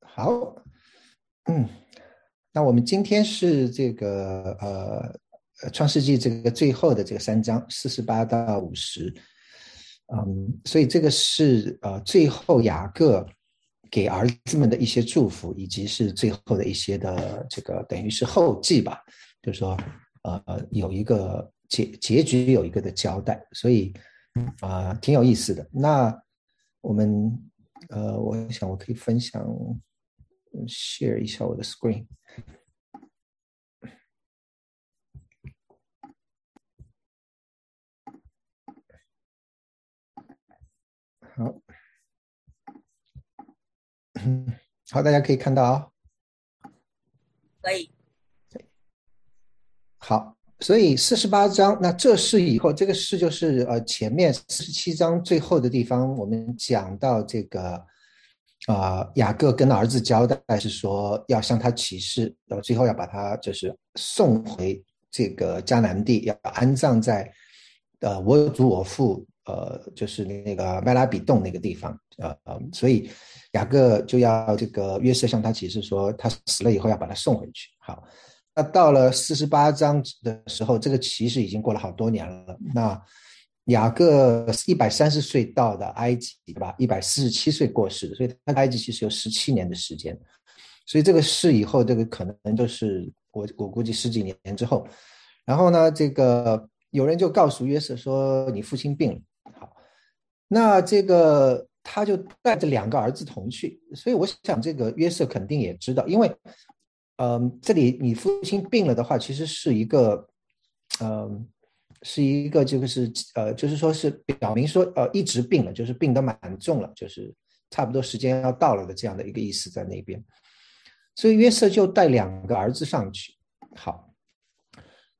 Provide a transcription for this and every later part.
好，嗯，那我们今天是这个呃，创世纪这个最后的这个三章四十八到五十，嗯，所以这个是呃最后雅各给儿子们的一些祝福，以及是最后的一些的这个等于是后记吧，就是说呃有一个结结局有一个的交代，所以啊挺有意思的。那我们呃，我想我可以分享。share 一下我的 screen。好，好，大家可以看到啊。可以。好，所以四十八章，那这是以后这个是就是呃前面四十七章最后的地方，我们讲到这个。啊，雅各跟儿子交代是说要向他起誓，然后最后要把他就是送回这个迦南地，要安葬在呃我祖我父呃就是那个麦拉比洞那个地方，呃呃，所以雅各就要这个约瑟向他起誓说，他死了以后要把他送回去。好，那到了四十八章的时候，这个其实已经过了好多年了，那。雅各一百三十岁到的埃及，对吧？一百四十七岁过世的，所以他埃及其实有十七年的时间。所以这个事以后，这个可能就是我我估计十几年之后。然后呢，这个有人就告诉约瑟说：“你父亲病了。”好，那这个他就带着两个儿子同去。所以我想，这个约瑟肯定也知道，因为，嗯，这里你父亲病了的话，其实是一个，嗯。是一个，就是呃，就是说是表明说，呃，一直病了，就是病得蛮重了，就是差不多时间要到了的这样的一个意思在那边。所以约瑟就带两个儿子上去。好，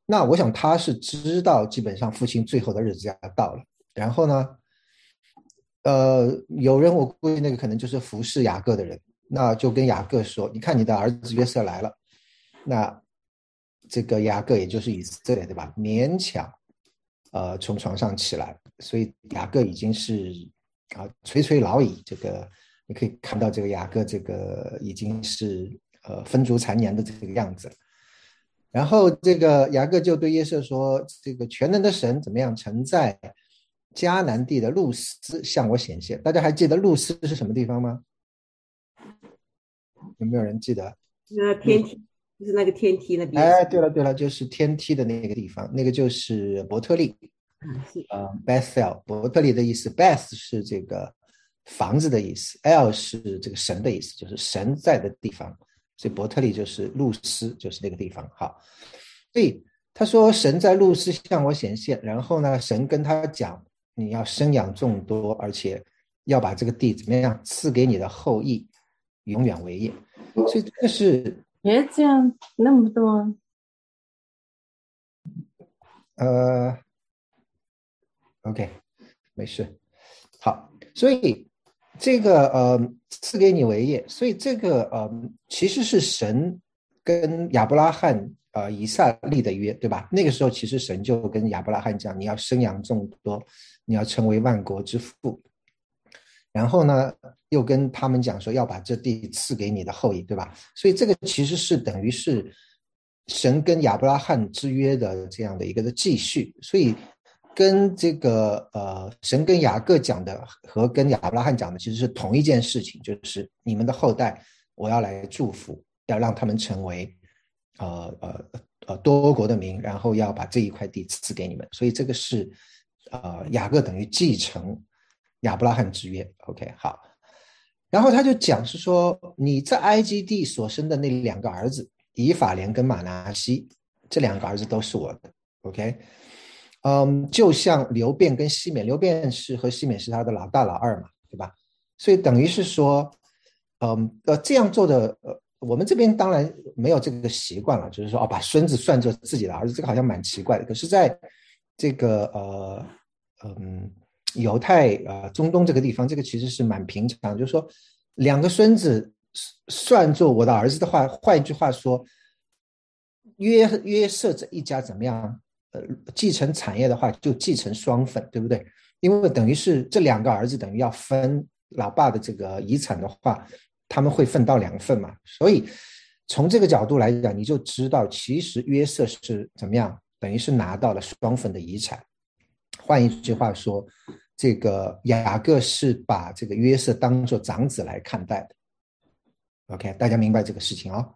那我想他是知道，基本上父亲最后的日子要到了。然后呢，呃，有人我估计那个可能就是服侍雅各的人，那就跟雅各说：“你看你的儿子约瑟来了。”那这个雅各也就是以色列对吧？勉强。呃，从床上起来，所以雅各已经是啊垂垂老矣。这个你可以看到，这个雅各这个已经是呃风烛残年的这个样子。然后这个雅各就对约瑟说：“这个全能的神怎么样？曾在迦南地的露丝向我显现。大家还记得露丝是什么地方吗？有没有人记得？那天梯，就是那个天梯那边。哎，对了对了，就是天梯的那个地方，那个就是伯特利。呃，Bethel，伯特利的意思，Beth 是这个房子的意思，L 是这个神的意思，就是神在的地方，所以伯特利就是露丝，就是那个地方。好，所以他说神在露丝向我显现，然后呢，神跟他讲，你要生养众多，而且要把这个地怎么样赐给你的后裔，永远为业。所以这是别这样那么多，呃。OK，没事。好，所以这个呃赐给你为业，所以这个呃其实是神跟亚伯拉罕呃以撒立的约，对吧？那个时候其实神就跟亚伯拉罕讲，你要生养众多，你要成为万国之父。然后呢，又跟他们讲说要把这地赐给你的后裔，对吧？所以这个其实是等于是神跟亚伯拉罕之约的这样的一个的继续，所以。跟这个呃，神跟雅各讲的和跟亚伯拉罕讲的其实是同一件事情，就是你们的后代，我要来祝福，要让他们成为呃呃呃多国的民，然后要把这一块地赐给你们。所以这个是呃雅各等于继承亚伯拉罕之约。OK，好，然后他就讲是说你在埃及地所生的那两个儿子以法莲跟马拿西，这两个儿子都是我的。OK。嗯，就像刘辩跟西缅，刘辩是和西缅是他的老大老二嘛，对吧？所以等于是说，嗯呃，这样做的呃，我们这边当然没有这个习惯了，就是说哦，把孙子算作自己的儿子，这个好像蛮奇怪的。可是在这个呃嗯犹太呃中东这个地方，这个其实是蛮平常，就是说两个孙子算作我的儿子的话，换一句话说，约约瑟这一家怎么样？呃，继承产业的话，就继承双份，对不对？因为等于是这两个儿子等于要分老爸的这个遗产的话，他们会分到两份嘛。所以从这个角度来讲，你就知道其实约瑟是怎么样，等于是拿到了双份的遗产。换一句话说，这个雅各是把这个约瑟当做长子来看待的。OK，大家明白这个事情啊？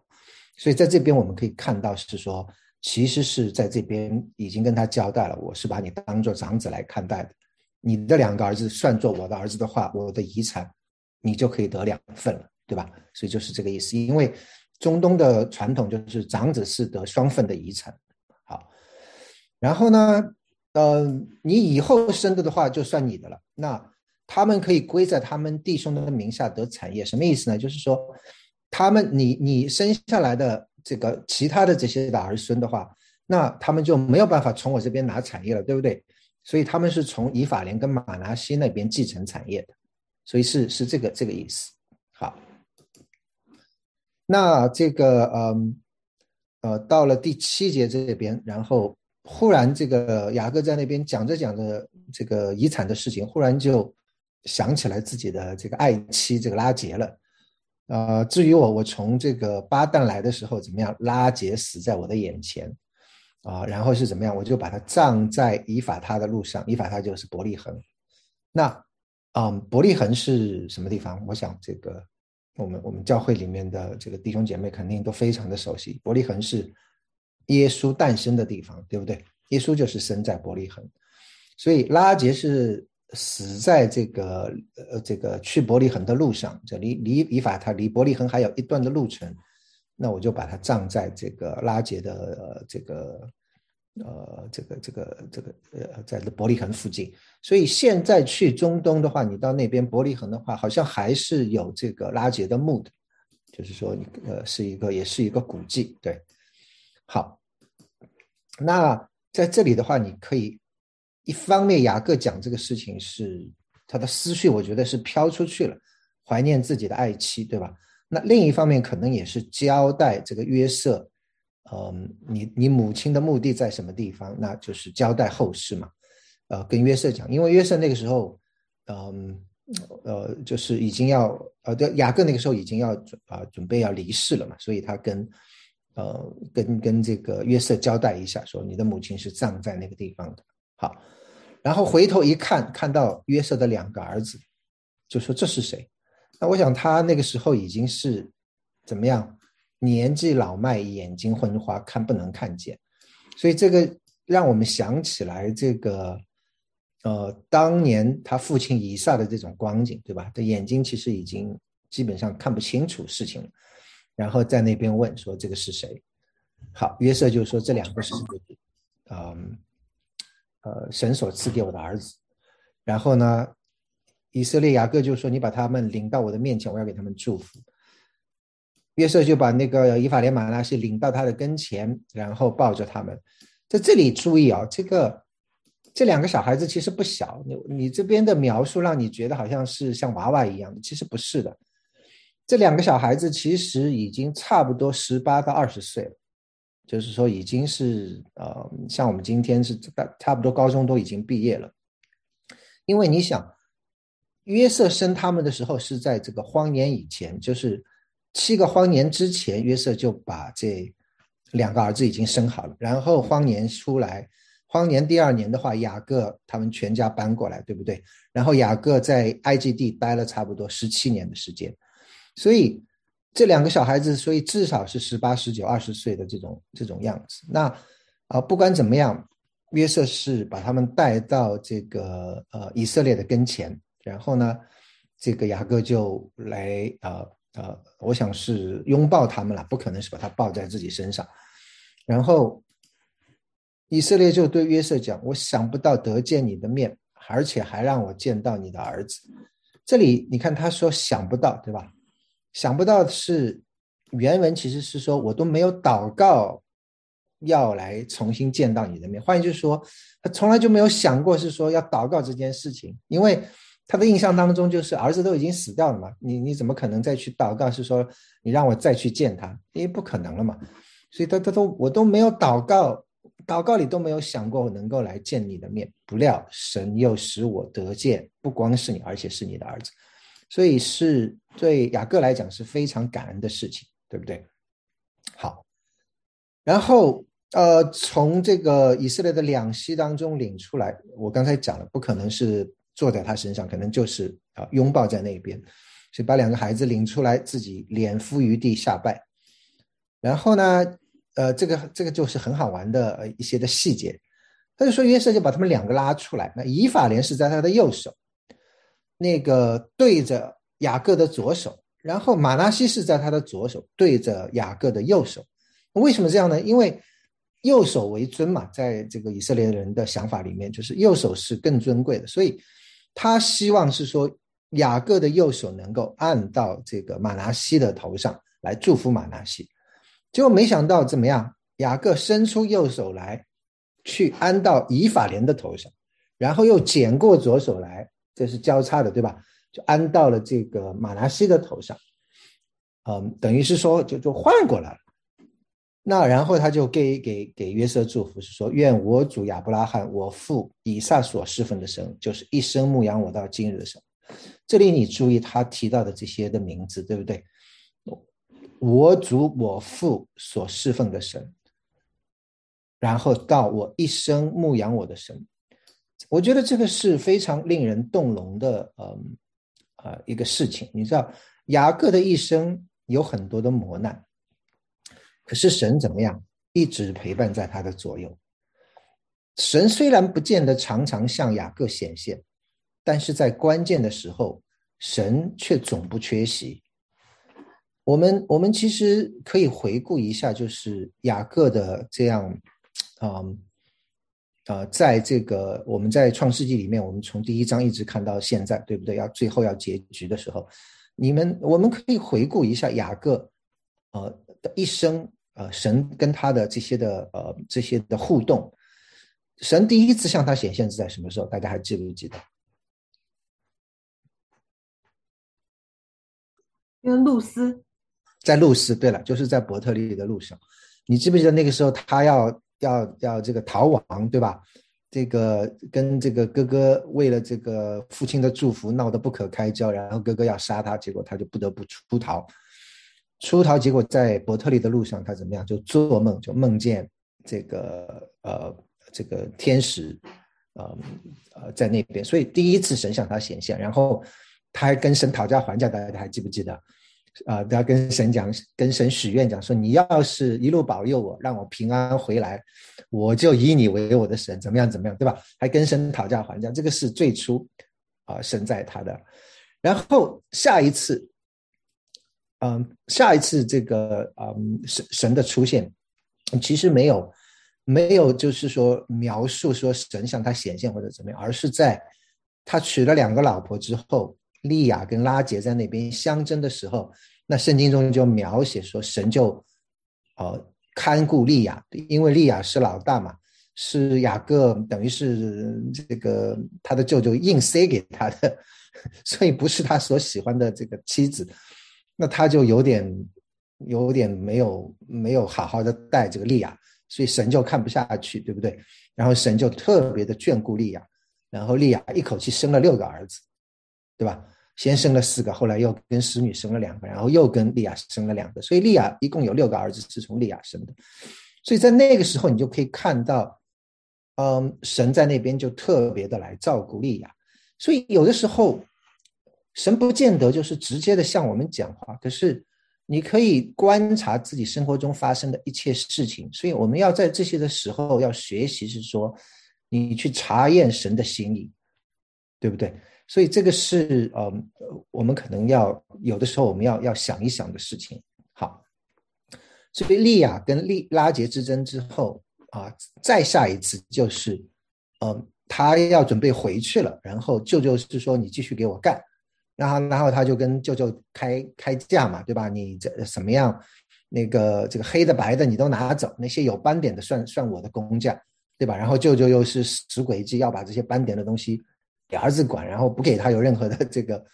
所以在这边我们可以看到是说，其实是在这边已经跟他交代了，我是把你当做长子来看待的。你的两个儿子算作我的儿子的话，我的遗产你就可以得两份了，对吧？所以就是这个意思。因为中东的传统就是长子是得双份的遗产。好，然后呢？呃，你以后生的的话，就算你的了。那他们可以归在他们弟兄的名下得产业，什么意思呢？就是说，他们你你生下来的这个其他的这些的儿孙的话，那他们就没有办法从我这边拿产业了，对不对？所以他们是从以法莲跟马拿西那边继承产业的，所以是是这个这个意思。好，那这个嗯呃，到了第七节这边，然后。忽然，这个雅各在那边讲着讲着这个遗产的事情，忽然就想起来自己的这个爱妻这个拉杰了。呃，至于我，我从这个巴旦来的时候怎么样，拉杰死在我的眼前啊，然后是怎么样，我就把他葬在以法他的路上，以法他就是伯利恒。那，嗯，伯利恒是什么地方？我想这个我们我们教会里面的这个弟兄姐妹肯定都非常的熟悉，伯利恒是。耶稣诞生的地方，对不对？耶稣就是生在伯利恒，所以拉杰是死在这个呃这个去伯利恒的路上，这离离以法他离伯利恒还有一段的路程，那我就把他葬在这个拉杰的呃这个呃这个这个这个呃在伯利恒附近。所以现在去中东的话，你到那边伯利恒的话，好像还是有这个拉杰的墓的，就是说你呃是一个也是一个古迹，对，好。那在这里的话，你可以一方面雅各讲这个事情是他的思绪，我觉得是飘出去了，怀念自己的爱妻，对吧？那另一方面可能也是交代这个约瑟，嗯，你你母亲的墓地在什么地方？那就是交代后事嘛，呃，跟约瑟讲，因为约瑟那个时候，嗯，呃，就是已经要呃，对，雅各那个时候已经要准啊准备要离世了嘛，所以他跟。呃，跟跟这个约瑟交代一下，说你的母亲是葬在那个地方的。好，然后回头一看，看到约瑟的两个儿子，就说这是谁？那我想他那个时候已经是怎么样？年纪老迈，眼睛昏花，看不能看见。所以这个让我们想起来这个，呃，当年他父亲以撒的这种光景，对吧？他眼睛其实已经基本上看不清楚事情了。然后在那边问说这个是谁？好，约瑟就说这两个是，嗯，呃，神所赐给我的儿子。然后呢，以色列雅各就说你把他们领到我的面前，我要给他们祝福。约瑟就把那个以法莲马拉西领到他的跟前，然后抱着他们。在这里注意啊，这个这两个小孩子其实不小，你你这边的描述让你觉得好像是像娃娃一样的，其实不是的。这两个小孩子其实已经差不多十八到二十岁了，就是说已经是呃，像我们今天是大差不多高中都已经毕业了。因为你想，约瑟生他们的时候是在这个荒年以前，就是七个荒年之前，约瑟就把这两个儿子已经生好了。然后荒年出来，荒年第二年的话，雅各他们全家搬过来，对不对？然后雅各在埃及地待了差不多十七年的时间。所以这两个小孩子，所以至少是十八、十九、二十岁的这种这种样子。那啊，不管怎么样，约瑟是把他们带到这个呃以色列的跟前，然后呢，这个雅各就来啊啊，我想是拥抱他们了，不可能是把他抱在自己身上。然后以色列就对约瑟讲：“我想不到得见你的面，而且还让我见到你的儿子。”这里你看他说想不到，对吧？想不到的是原文其实是说，我都没有祷告要来重新见到你的面。换句话说，他从来就没有想过是说要祷告这件事情，因为他的印象当中就是儿子都已经死掉了嘛，你你怎么可能再去祷告？是说你让我再去见他，因为不可能了嘛。所以他他都我都没有祷告，祷告里都没有想过我能够来见你的面。不料神又使我得见，不光是你，而且是你的儿子。所以是对雅各来讲是非常感恩的事情，对不对？好，然后呃，从这个以色列的两栖当中领出来，我刚才讲了，不可能是坐在他身上，可能就是啊拥抱在那边，所以把两个孩子领出来，自己脸伏于地下拜。然后呢，呃，这个这个就是很好玩的一些的细节。他就说约瑟就把他们两个拉出来，那以法莲是在他的右手，那个对着雅各的左手，然后马拉西是在他的左手对着雅各的右手。为什么这样呢？因为右手为尊嘛，在这个以色列人的想法里面，就是右手是更尊贵的，所以他希望是说雅各的右手能够按到这个马拿西的头上来祝福马拿西。结果没想到怎么样？雅各伸出右手来，去安到以法莲的头上，然后又捡过左手来，这是交叉的，对吧？就安到了这个马拿西的头上，嗯，等于是说就就换过来了。那然后他就给给给约瑟祝福，是说愿我主亚伯拉罕，我父以撒所侍奉的神，就是一生牧养我到今日的神。这里你注意他提到的这些的名字，对不对？我主我父所侍奉的神，然后到我一生牧养我的神，我觉得这个是非常令人动容的，嗯，呃，一个事情。你知道雅各的一生有很多的磨难，可是神怎么样，一直陪伴在他的左右。神虽然不见得常常向雅各显现，但是在关键的时候，神却总不缺席。我们我们其实可以回顾一下，就是雅各的这样，嗯，啊，在这个我们在创世纪里面，我们从第一章一直看到现在，对不对？要最后要结局的时候，你们我们可以回顾一下雅各，呃的一生，呃，神跟他的这些的呃这些的互动，神第一次向他显现是在什么时候？大家还记不记得？因为露丝。在露丝，对了，就是在伯特利的路上，你记不记得那个时候他要要要这个逃亡，对吧？这个跟这个哥哥为了这个父亲的祝福闹得不可开交，然后哥哥要杀他，结果他就不得不出逃。出逃，结果在伯特利的路上，他怎么样？就做梦，就梦见这个呃这个天使，呃呃在那边，所以第一次神向他显现，然后他还跟神讨价还价，大家还记不记得？啊，都要跟神讲，跟神许愿讲说，你要是一路保佑我，让我平安回来，我就以你为我的神，怎么样怎么样，对吧？还跟神讨价还价，这个是最初啊神在他的。然后下一次，嗯，下一次这个嗯神神的出现，其实没有没有就是说描述说神向他显现或者怎么样，而是在他娶了两个老婆之后。利亚跟拉杰在那边相争的时候，那圣经中就描写说，神就，呃，看顾利亚，因为利亚是老大嘛，是雅各等于是这个他的舅舅硬塞给他的，所以不是他所喜欢的这个妻子，那他就有点有点没有没有好好的带这个利亚，所以神就看不下去，对不对？然后神就特别的眷顾利亚，然后利亚一口气生了六个儿子。对吧？先生了四个，后来又跟使女生了两个，然后又跟利亚生了两个，所以利亚一共有六个儿子是从利亚生的。所以在那个时候，你就可以看到，嗯，神在那边就特别的来照顾利亚。所以有的时候，神不见得就是直接的向我们讲话，可是你可以观察自己生活中发生的一切事情。所以我们要在这些的时候要学习，是说你去查验神的心意，对不对？所以这个是呃，我们可能要有的时候我们要要想一想的事情。好，所以利亚跟利拉杰之争之后啊，再下一次就是，嗯，他要准备回去了，然后舅舅是说你继续给我干，然后然后他就跟舅舅开开价嘛，对吧？你这什么样，那个这个黑的白的你都拿走，那些有斑点的算算我的工价，对吧？然后舅舅又是使诡计，要把这些斑点的东西。给儿子管，然后不给他有任何的这个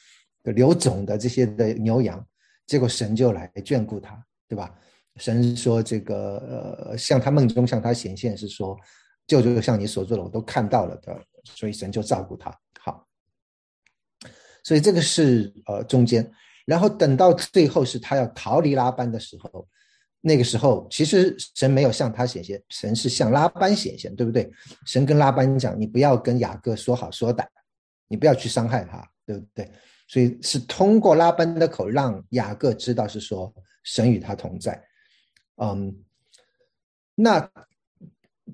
留种的这些的牛羊，结果神就来眷顾他，对吧？神说这个呃，向他梦中向他显现是说，舅舅像你所做的我都看到了的，所以神就照顾他。好，所以这个是呃中间。然后等到最后是他要逃离拉班的时候，那个时候其实神没有向他显现，神是向拉班显现，对不对？神跟拉班讲，你不要跟雅各说好说歹，你不要去伤害他，对不对？所以是通过拉班的口让雅各知道是说神与他同在。嗯，那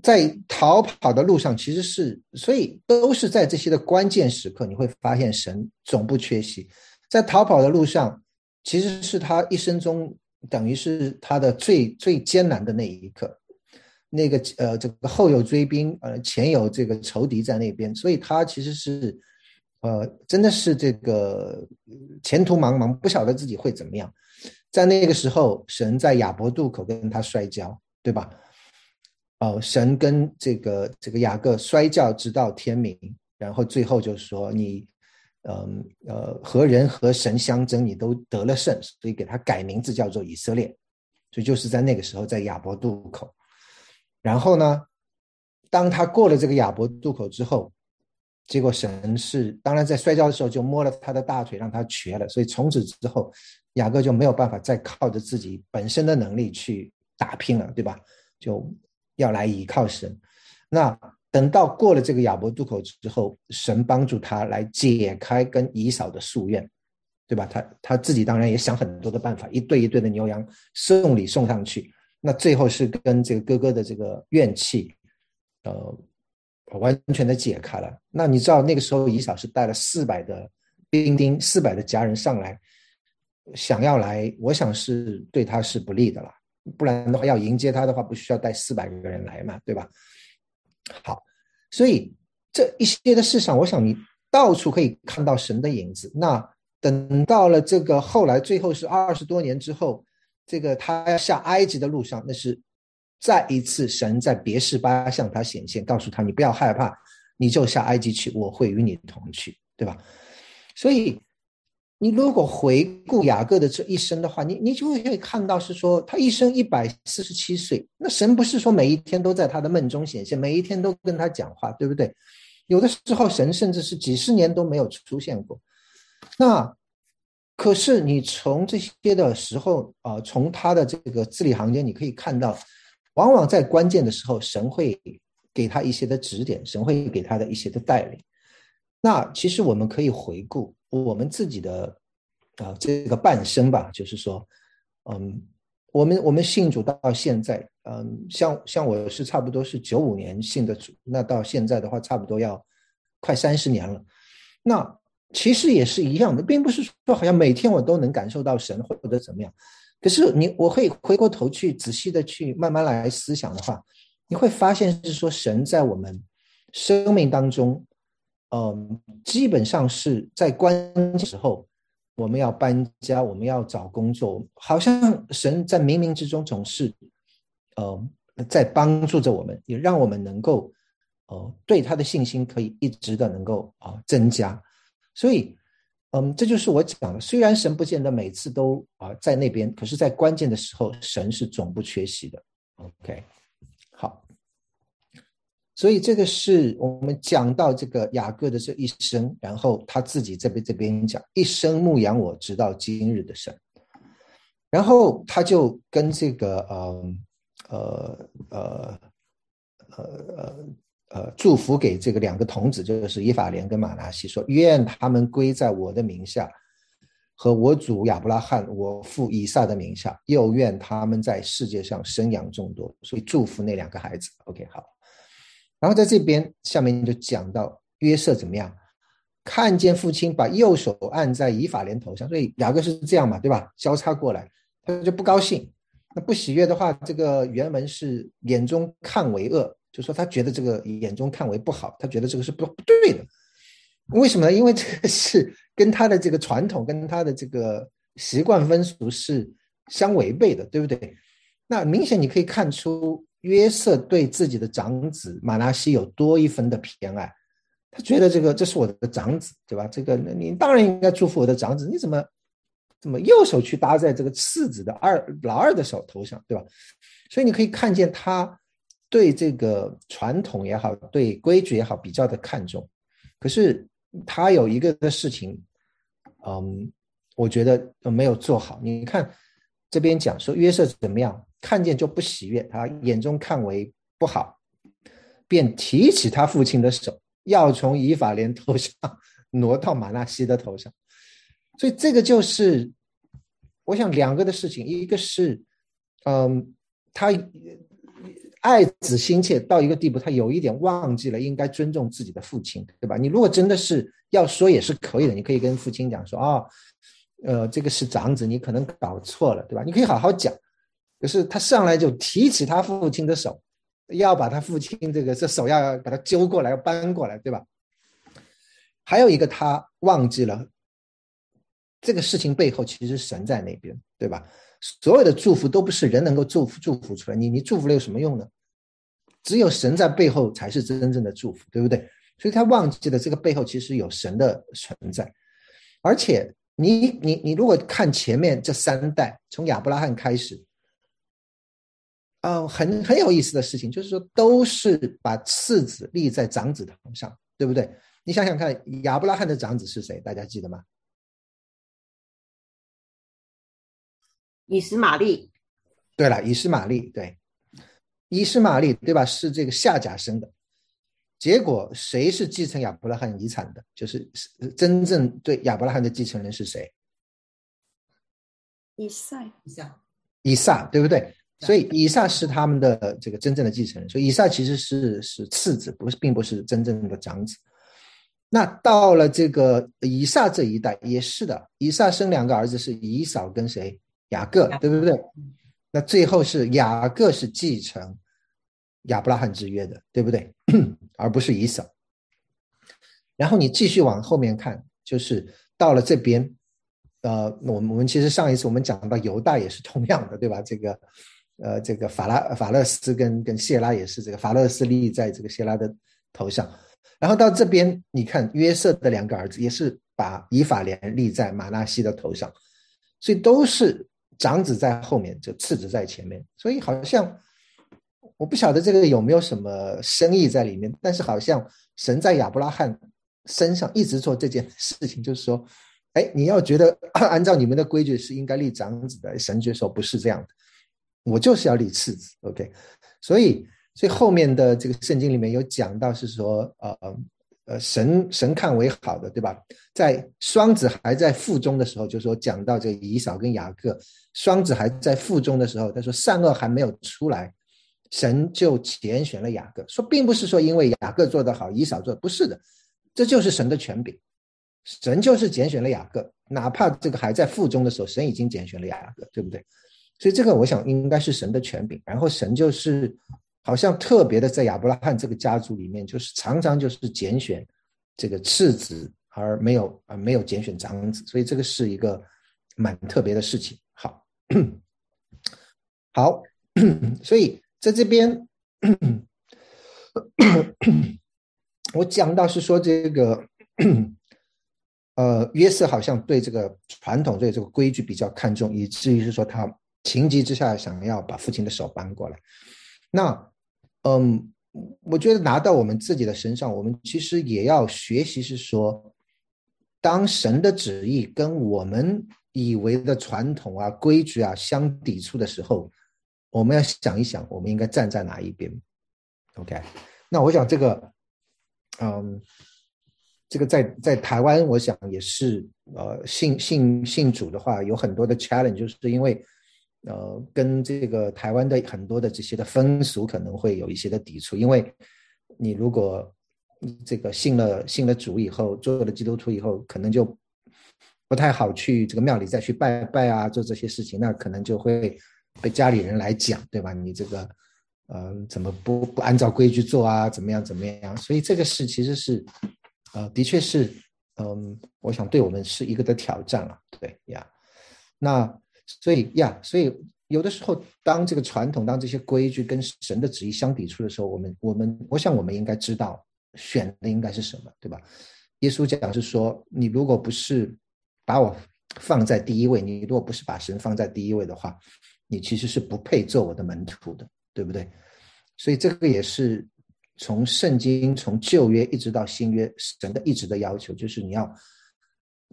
在逃跑的路上，其实是所以都是在这些的关键时刻，你会发现神总不缺席。在逃跑的路上，其实是他一生中等于是他的最最艰难的那一刻。那个呃，这个后有追兵，呃，前有这个仇敌在那边，所以他其实是呃，真的是这个前途茫茫，不晓得自己会怎么样。在那个时候，神在亚伯渡口跟他摔跤，对吧？哦，神跟这个这个雅各摔跤直到天明，然后最后就说你，嗯呃，和人和神相争，你都得了胜，所以给他改名字叫做以色列。所以就是在那个时候，在亚伯渡口。然后呢，当他过了这个亚伯渡口之后，结果神是当然在摔跤的时候就摸了他的大腿，让他瘸了。所以从此之后。雅各就没有办法再靠着自己本身的能力去打拼了，对吧？就要来依靠神。那等到过了这个亚伯渡口之后，神帮助他来解开跟以扫的夙愿，对吧？他他自己当然也想很多的办法，一对一对的牛羊送礼送上去。那最后是跟这个哥哥的这个怨气，呃，完全的解开了。那你知道那个时候以扫是带了四百的兵丁、四百的家人上来。想要来，我想是对他是不利的了。不然的话，要迎接他的话，不需要带四百个人来嘛，对吧？好，所以这一些的事上，我想你到处可以看到神的影子。那等到了这个后来，最后是二十多年之后，这个他下埃及的路上，那是再一次神在别是巴向他显现，告诉他你不要害怕，你就下埃及去，我会与你同去，对吧？所以。你如果回顾雅各的这一生的话，你你就会看到是说他一生一百四十七岁，那神不是说每一天都在他的梦中显现，每一天都跟他讲话，对不对？有的时候神甚至是几十年都没有出现过。那可是你从这些的时候啊，从他的这个字里行间，你可以看到，往往在关键的时候，神会给他一些的指点，神会给他的一些的带领。那其实我们可以回顾。我们自己的啊，这个半生吧，就是说，嗯，我们我们信主到现在，嗯，像像我是差不多是九五年信的主，那到现在的话，差不多要快三十年了。那其实也是一样的，并不是说好像每天我都能感受到神或者怎么样。可是你我会回过头去仔细的去慢慢来思想的话，你会发现是说神在我们生命当中。嗯，基本上是在关键时候，我们要搬家，我们要找工作，好像神在冥冥之中总是，呃，在帮助着我们，也让我们能够，呃，对他的信心可以一直的能够啊增加。所以，嗯，这就是我讲的，虽然神不见得每次都啊在那边，可是在关键的时候，神是总不缺席的。OK 好。所以这个是我们讲到这个雅各的这一生，然后他自己这边这边讲一生牧养我直到今日的神，然后他就跟这个呃呃呃呃呃呃祝福给这个两个童子，就是以法莲跟马拿西，说愿他们归在我的名下，和我主亚伯拉罕、我父以撒的名下，又愿他们在世界上生养众多，所以祝福那两个孩子。OK，好。然后在这边下面就讲到约瑟怎么样，看见父亲把右手按在以法莲头上，所以雅各是这样嘛，对吧？交叉过来，他就不高兴。那不喜悦的话，这个原文是眼中看为恶，就说他觉得这个眼中看为不好，他觉得这个是不不对的。为什么呢？因为这个是跟他的这个传统、跟他的这个习惯风俗是相违背的，对不对？那明显你可以看出。约瑟对自己的长子马拉西有多一分的偏爱，他觉得这个这是我的长子，对吧？这个你当然应该祝福我的长子，你怎么怎么右手去搭在这个次子的二老二的手头上，对吧？所以你可以看见他对这个传统也好，对规矩也好比较的看重。可是他有一个的事情，嗯，我觉得没有做好。你看这边讲说约瑟怎么样，看见就不喜悦，他眼中看为不好，便提起他父亲的手，要从以法莲头上 挪到马纳西的头上。所以这个就是，我想两个的事情，一个是，嗯，他爱子心切到一个地步，他有一点忘记了应该尊重自己的父亲，对吧？你如果真的是要说也是可以的，你可以跟父亲讲说啊，呃，这个是长子，你可能搞错了，对吧？你可以好好讲。可是他上来就提起他父亲的手，要把他父亲这个这手要把他揪过来，要搬过来，对吧？还有一个他忘记了。这个事情背后其实神在那边，对吧？所有的祝福都不是人能够祝福祝福出来，你你祝福了有什么用呢？只有神在背后才是真正的祝福，对不对？所以他忘记了这个背后其实有神的存在，而且你你你如果看前面这三代，从亚伯拉罕开始，啊，很很有意思的事情，就是说都是把次子立在长子头上，对不对？你想想看，亚伯拉罕的长子是谁？大家记得吗？以实玛利，对了，以实玛利，对，以实玛利，对吧？是这个夏甲生的。结果谁是继承亚伯拉罕遗产的？就是真正对亚伯拉罕的继承人是谁？以撒，以撒，以撒，对不对？所以以撒是他们的这个真正的继承人。所以以撒其实是是次子，不是，并不是真正的长子。那到了这个以撒这一代也是的，以撒生两个儿子，是以扫跟谁？雅各对不对？那最后是雅各是继承亚伯拉罕之约的，对不对？而不是以扫。然后你继续往后面看，就是到了这边，呃，我们我们其实上一次我们讲到犹大也是同样的，对吧？这个呃，这个法拉法勒斯跟跟谢拉也是这个法勒斯立在这个谢拉的头上。然后到这边，你看约瑟的两个儿子也是把以法莲立在马纳西的头上，所以都是。长子在后面，就次子在前面，所以好像我不晓得这个有没有什么深意在里面。但是好像神在亚伯拉罕身上一直做这件事情，就是说，哎，你要觉得 按照你们的规矩是应该立长子的，神就说不是这样的，我就是要立次子。OK，所以所以后面的这个圣经里面有讲到是说，呃。呃，神神看为好的，对吧？在双子还在腹中的时候，就说讲到这个以扫跟雅各，双子还在腹中的时候，他说善恶还没有出来，神就拣选了雅各。说并不是说因为雅各做得好，以扫做不是的，这就是神的权柄，神就是拣选了雅各，哪怕这个还在腹中的时候，神已经拣选了雅各，对不对？所以这个我想应该是神的权柄，然后神就是。好像特别的，在亚伯拉罕这个家族里面，就是常常就是拣选这个次子，而没有啊没有拣选长子，所以这个是一个蛮特别的事情。好，好，所以在这边，我讲到是说这个，呃，约瑟好像对这个传统对这个规矩比较看重，以至于是说他情急之下想要把父亲的手扳过来，那。嗯，我觉得拿到我们自己的身上，我们其实也要学习，是说，当神的旨意跟我们以为的传统啊、规矩啊相抵触的时候，我们要想一想，我们应该站在哪一边。OK，那我想这个，嗯，这个在在台湾，我想也是，呃，信信信主的话，有很多的 challenge，就是因为。呃，跟这个台湾的很多的这些的风俗可能会有一些的抵触，因为你如果这个信了信了主以后，做了基督徒以后，可能就不太好去这个庙里再去拜拜啊，做这些事情，那可能就会被家里人来讲，对吧？你这个呃，怎么不不按照规矩做啊？怎么样怎么样？所以这个事其实是呃，的确是嗯，我想对我们是一个的挑战啊，对呀，那。所以呀，所以有的时候，当这个传统、当这些规矩跟神的旨意相抵触的时候，我们、我们，我想我们应该知道选的应该是什么，对吧？耶稣讲是说，你如果不是把我放在第一位，你如果不是把神放在第一位的话，你其实是不配做我的门徒的，对不对？所以这个也是从圣经、从旧约一直到新约，神的一直的要求，就是你要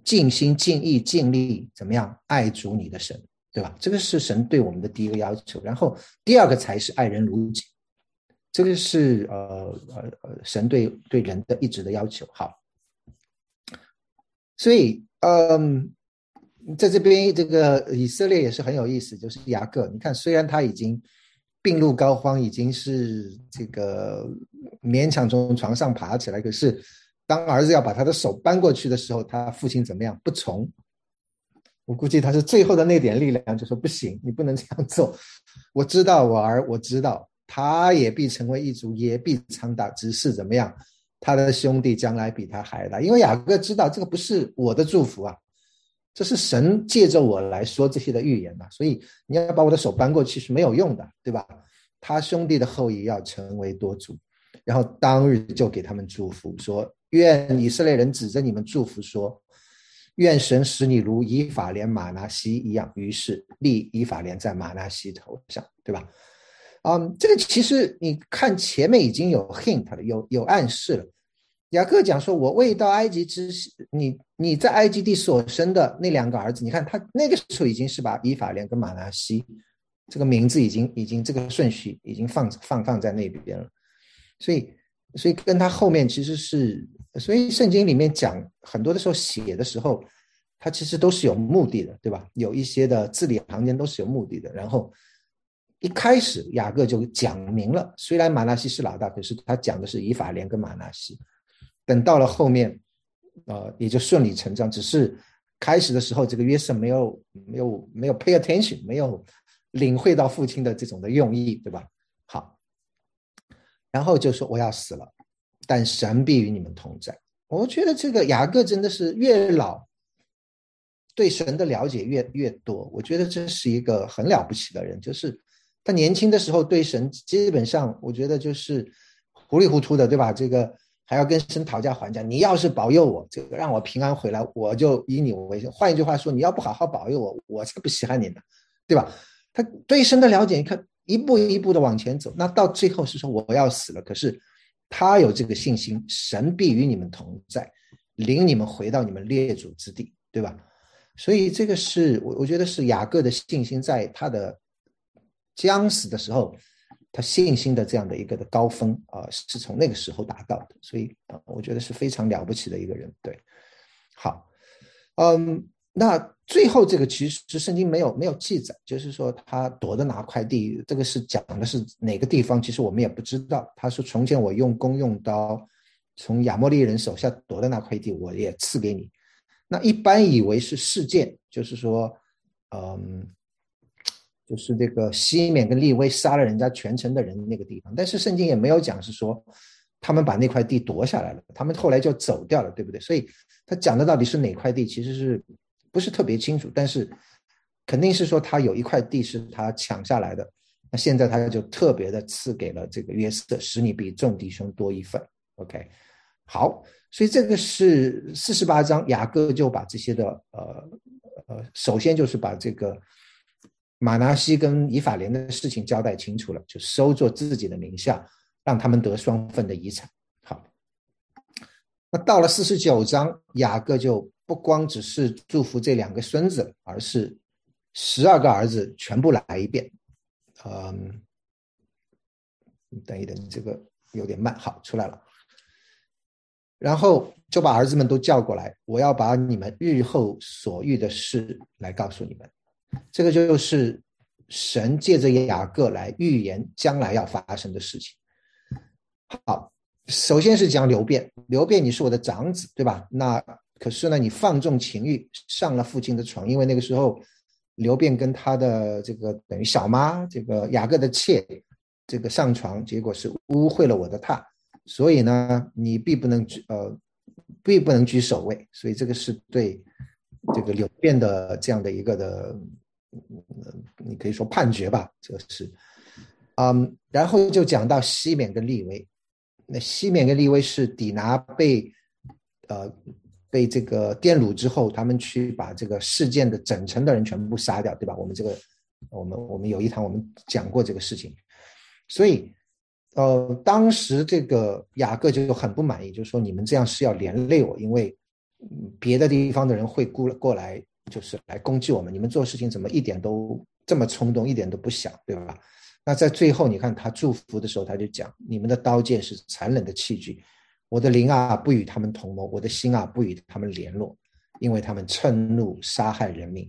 尽心尽意尽力怎么样爱主你的神，对吧？这个是神对我们的第一个要求。然后第二个才是爱人如己，这个是呃呃呃神对对人的一直的要求。好，所以嗯，在这边这个以色列也是很有意思，就是雅各，你看虽然他已经病入膏肓，已经是这个勉强从床上爬起来，可是。当儿子要把他的手搬过去的时候，他父亲怎么样？不从。我估计他是最后的那点力量，就说不行，你不能这样做。我知道我儿，我知道他也必成为一族，也必昌大。只是怎么样，他的兄弟将来比他还大。因为雅各知道这个不是我的祝福啊，这是神借着我来说这些的预言嘛。所以你要把我的手搬过去是没有用的，对吧？他兄弟的后裔要成为多族，然后当日就给他们祝福说。愿以色列人指着你们祝福说：“愿神使你如以法莲、马拿西一样。”于是立以法莲在马拿西头上，对吧？嗯，这个其实你看前面已经有 hint 了，有有暗示了。雅各讲说：“我未到埃及之你你在埃及地所生的那两个儿子，你看他那个时候已经是把以法莲跟马拿西这个名字已经已经这个顺序已经放放放在那边了，所以。”所以跟他后面其实是，所以圣经里面讲很多的时候写的时候，他其实都是有目的的，对吧？有一些的字里行间都是有目的的。然后一开始雅各就讲明了，虽然马纳西是老大，可是他讲的是以法莲跟马纳西。等到了后面，呃，也就顺理成章。只是开始的时候，这个约瑟没有没有没有 pay attention，没有领会到父亲的这种的用意，对吧？好。然后就说我要死了，但神必与你们同在。我觉得这个雅各真的是越老，对神的了解越越多。我觉得这是一个很了不起的人，就是他年轻的时候对神基本上，我觉得就是糊里糊涂的，对吧？这个还要跟神讨价还价。你要是保佑我，这个让我平安回来，我就以你为先。换一句话说，你要不好好保佑我，我才不稀罕你呢，对吧？他对神的了解，你看。一步一步的往前走，那到最后是说我要死了。可是他有这个信心，神必与你们同在，领你们回到你们列祖之地，对吧？所以这个是我我觉得是雅各的信心，在他的将死的时候，他信心的这样的一个的高峰啊，是从那个时候达到的。所以啊，我觉得是非常了不起的一个人。对，好，嗯。那最后这个其实圣经没有没有记载，就是说他夺的哪块地，这个是讲的是哪个地方，其实我们也不知道。他说从前我用弓用刀从亚摩利人手下夺的那块地，我也赐给你。那一般以为是事件，就是说，嗯，就是这个西缅跟利威杀了人家全城的人那个地方，但是圣经也没有讲是说他们把那块地夺下来了，他们后来就走掉了，对不对？所以他讲的到底是哪块地，其实是。不是特别清楚，但是肯定是说他有一块地是他抢下来的，那现在他就特别的赐给了这个约瑟，使你比众弟兄多一份。OK，好，所以这个是四十八章，雅各就把这些的呃呃，首先就是把这个马拿西跟以法莲的事情交代清楚了，就收作自己的名下，让他们得双份的遗产。好，那到了四十九章，雅各就。不光只是祝福这两个孙子，而是十二个儿子全部来一遍。嗯，等一等，这个有点慢。好，出来了。然后就把儿子们都叫过来，我要把你们日后所遇的事来告诉你们。这个就是神借着雅各来预言将来要发生的事情。好，首先是讲刘辩，刘辩你是我的长子，对吧？那可是呢，你放纵情欲，上了父亲的床，因为那个时候刘辩跟他的这个等于小妈，这个雅各的妾，这个上床，结果是污秽了我的榻，所以呢，你必不能居呃，必不能居首位，所以这个是对这个刘辩的这样的一个的，你可以说判决吧，这个是，嗯，然后就讲到西缅跟利威，那西缅跟利威是底拿被呃。被这个电掳之后，他们去把这个事件的整层的人全部杀掉，对吧？我们这个，我们我们有一堂我们讲过这个事情，所以，呃，当时这个雅各就很不满意，就是说你们这样是要连累我，因为别的地方的人会过过来，就是来攻击我们。你们做事情怎么一点都这么冲动，一点都不想，对吧？那在最后，你看他祝福的时候，他就讲：你们的刀剑是残忍的器具，我的灵啊，不与他们同谋，我的心啊，不与他们联络，因为他们趁怒杀害人民，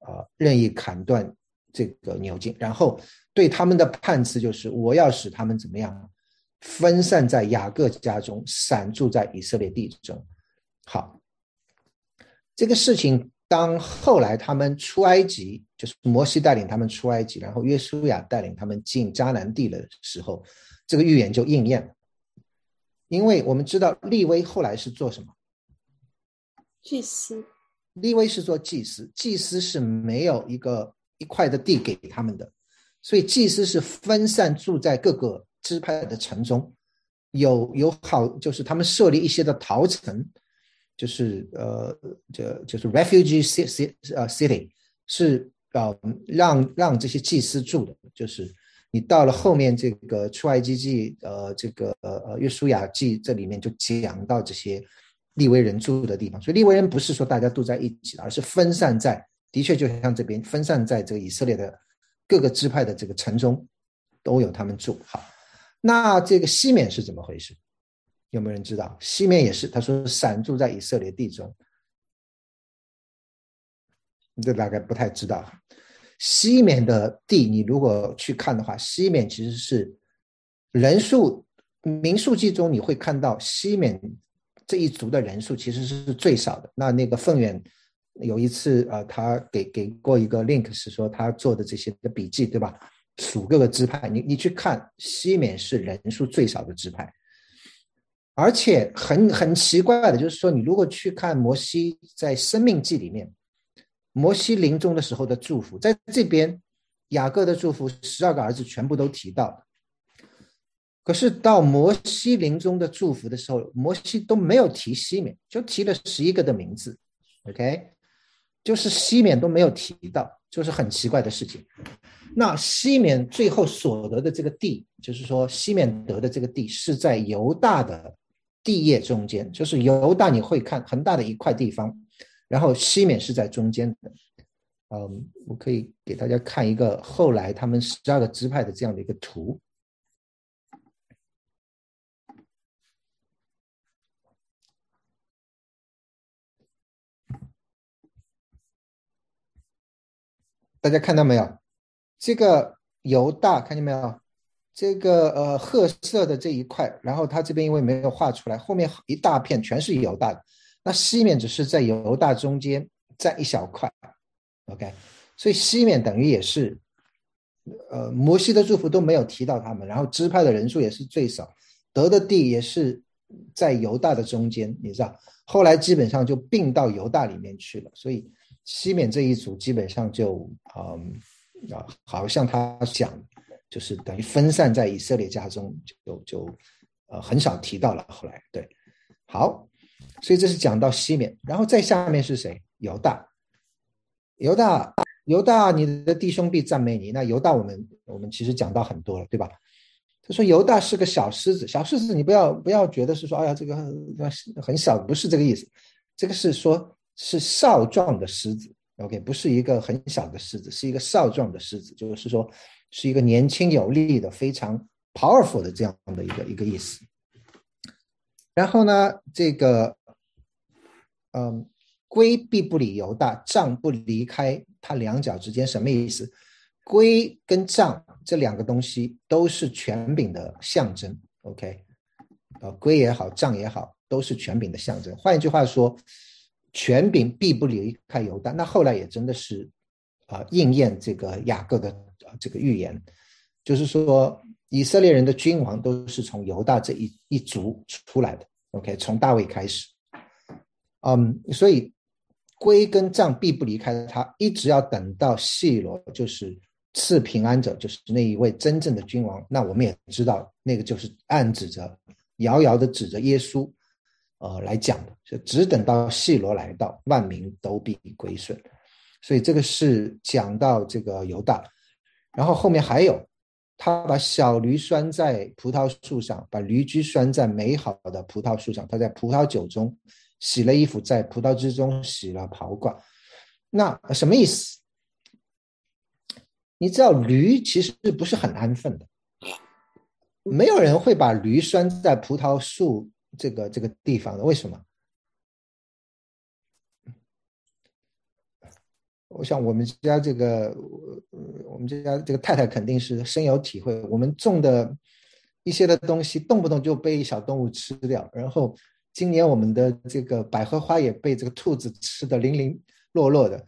啊、任意砍断这个牛筋，然后对他们的判词就是：我要使他们怎么样？分散在雅各家中，散住在以色列地中。好，这个事情当后来他们出埃及，就是摩西带领他们出埃及，然后约书亚带领他们进迦南地的时候，这个预言就应验了。因为我们知道利威后来是做什么？祭司，利威是做祭司，祭司是没有一个一块的地给他们的，所以祭司是分散住在各个支派的城中，有有好就是他们设立一些的逃城，就是呃这就是 refugee city 呃 city 是呃让让这些祭司住的，就是你到了后面这个出埃及记呃这个呃呃约书亚记这里面就讲到这些。利威人住的地方，所以利威人不是说大家都在一起，而是分散在，的确就像这边分散在这个以色列的各个支派的这个城中，都有他们住。好，那这个西缅是怎么回事？有没有人知道？西缅也是，他说散住在以色列地中，这大概不太知道。西缅的地，你如果去看的话，西缅其实是人数，民数记中你会看到西缅。这一族的人数其实是最少的。那那个凤远有一次，呃，他给给过一个 link，是说他做的这些的笔记，对吧？数各个支派，你你去看，西缅是人数最少的支派，而且很很奇怪的，就是说，你如果去看摩西在生命记里面，摩西临终的时候的祝福，在这边雅各的祝福，十二个儿子全部都提到。可是到摩西临终的祝福的时候，摩西都没有提西缅，就提了十一个的名字，OK，就是西缅都没有提到，就是很奇怪的事情。那西缅最后所得的这个地，就是说西缅得的这个地是在犹大的地业中间，就是犹大你会看很大的一块地方，然后西缅是在中间的。嗯，我可以给大家看一个后来他们十二个支派的这样的一个图。大家看到没有？这个犹大看见没有？这个呃褐色的这一块，然后它这边因为没有画出来，后面一大片全是犹大的。那西面只是在犹大中间占一小块，OK。所以西面等于也是，呃，摩西的祝福都没有提到他们，然后支派的人数也是最少，得的地也是在犹大的中间，你知道？后来基本上就并到犹大里面去了，所以。西缅这一组基本上就，嗯啊，好像他讲，就是等于分散在以色列家中，就就呃很少提到了。后来对，好，所以这是讲到西缅，然后再下面是谁？犹大，犹大，犹大，你的弟兄必赞美你。那犹大，我们我们其实讲到很多了，对吧？他说犹大是个小狮子，小狮子，你不要不要觉得是说，哎呀，这个很小，不是这个意思，这个是说。是少壮的狮子，OK，不是一个很小的狮子，是一个少壮的狮子，就是说是一个年轻有力的、非常 powerful 的这样的一个一个意思。然后呢，这个，嗯，龟必不离犹大，杖不离开他两脚之间，什么意思？龟跟杖这两个东西都是权柄的象征，OK，呃，龟也好，杖也好，都是权柄的象征。换一句话说。权柄必不离开犹大，那后来也真的是，啊，应验这个雅各的这个预言，就是说以色列人的君王都是从犹大这一一族出来的。OK，从大卫开始，嗯，所以归跟杖必不离开他，一直要等到细罗，就是赐平安者，就是那一位真正的君王。那我们也知道，那个就是暗指着，遥遥的指着耶稣。呃，来讲的，就只等到细罗来到，万民都必归顺。所以这个是讲到这个犹大，然后后面还有，他把小驴拴在葡萄树上，把驴驹拴在美好的葡萄树上，他在葡萄酒中洗了衣服，在葡萄汁中洗了袍褂。那什么意思？你知道驴其实不是很安分的，没有人会把驴拴在葡萄树这个这个地方的。为什么？我想我们家这个，我们家这个太太肯定是深有体会。我们种的一些的东西，动不动就被小动物吃掉。然后今年我们的这个百合花也被这个兔子吃的零零落落的。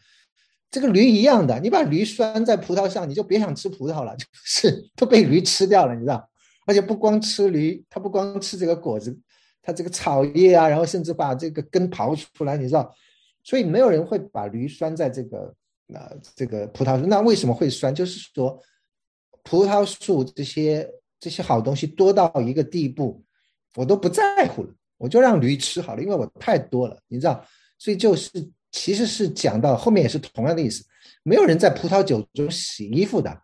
这个驴一样的，你把驴拴在葡萄上，你就别想吃葡萄了，就是都被驴吃掉了，你知道？而且不光吃驴，它不光吃这个果子，它这个草叶啊，然后甚至把这个根刨出来，你知道？所以没有人会把驴拴在这个呃这个葡萄树。那为什么会拴？就是说，葡萄树这些这些好东西多到一个地步，我都不在乎了，我就让驴吃好了，因为我太多了，你知道？所以就是其实是讲到后面也是同样的意思，没有人在葡萄酒中洗衣服的。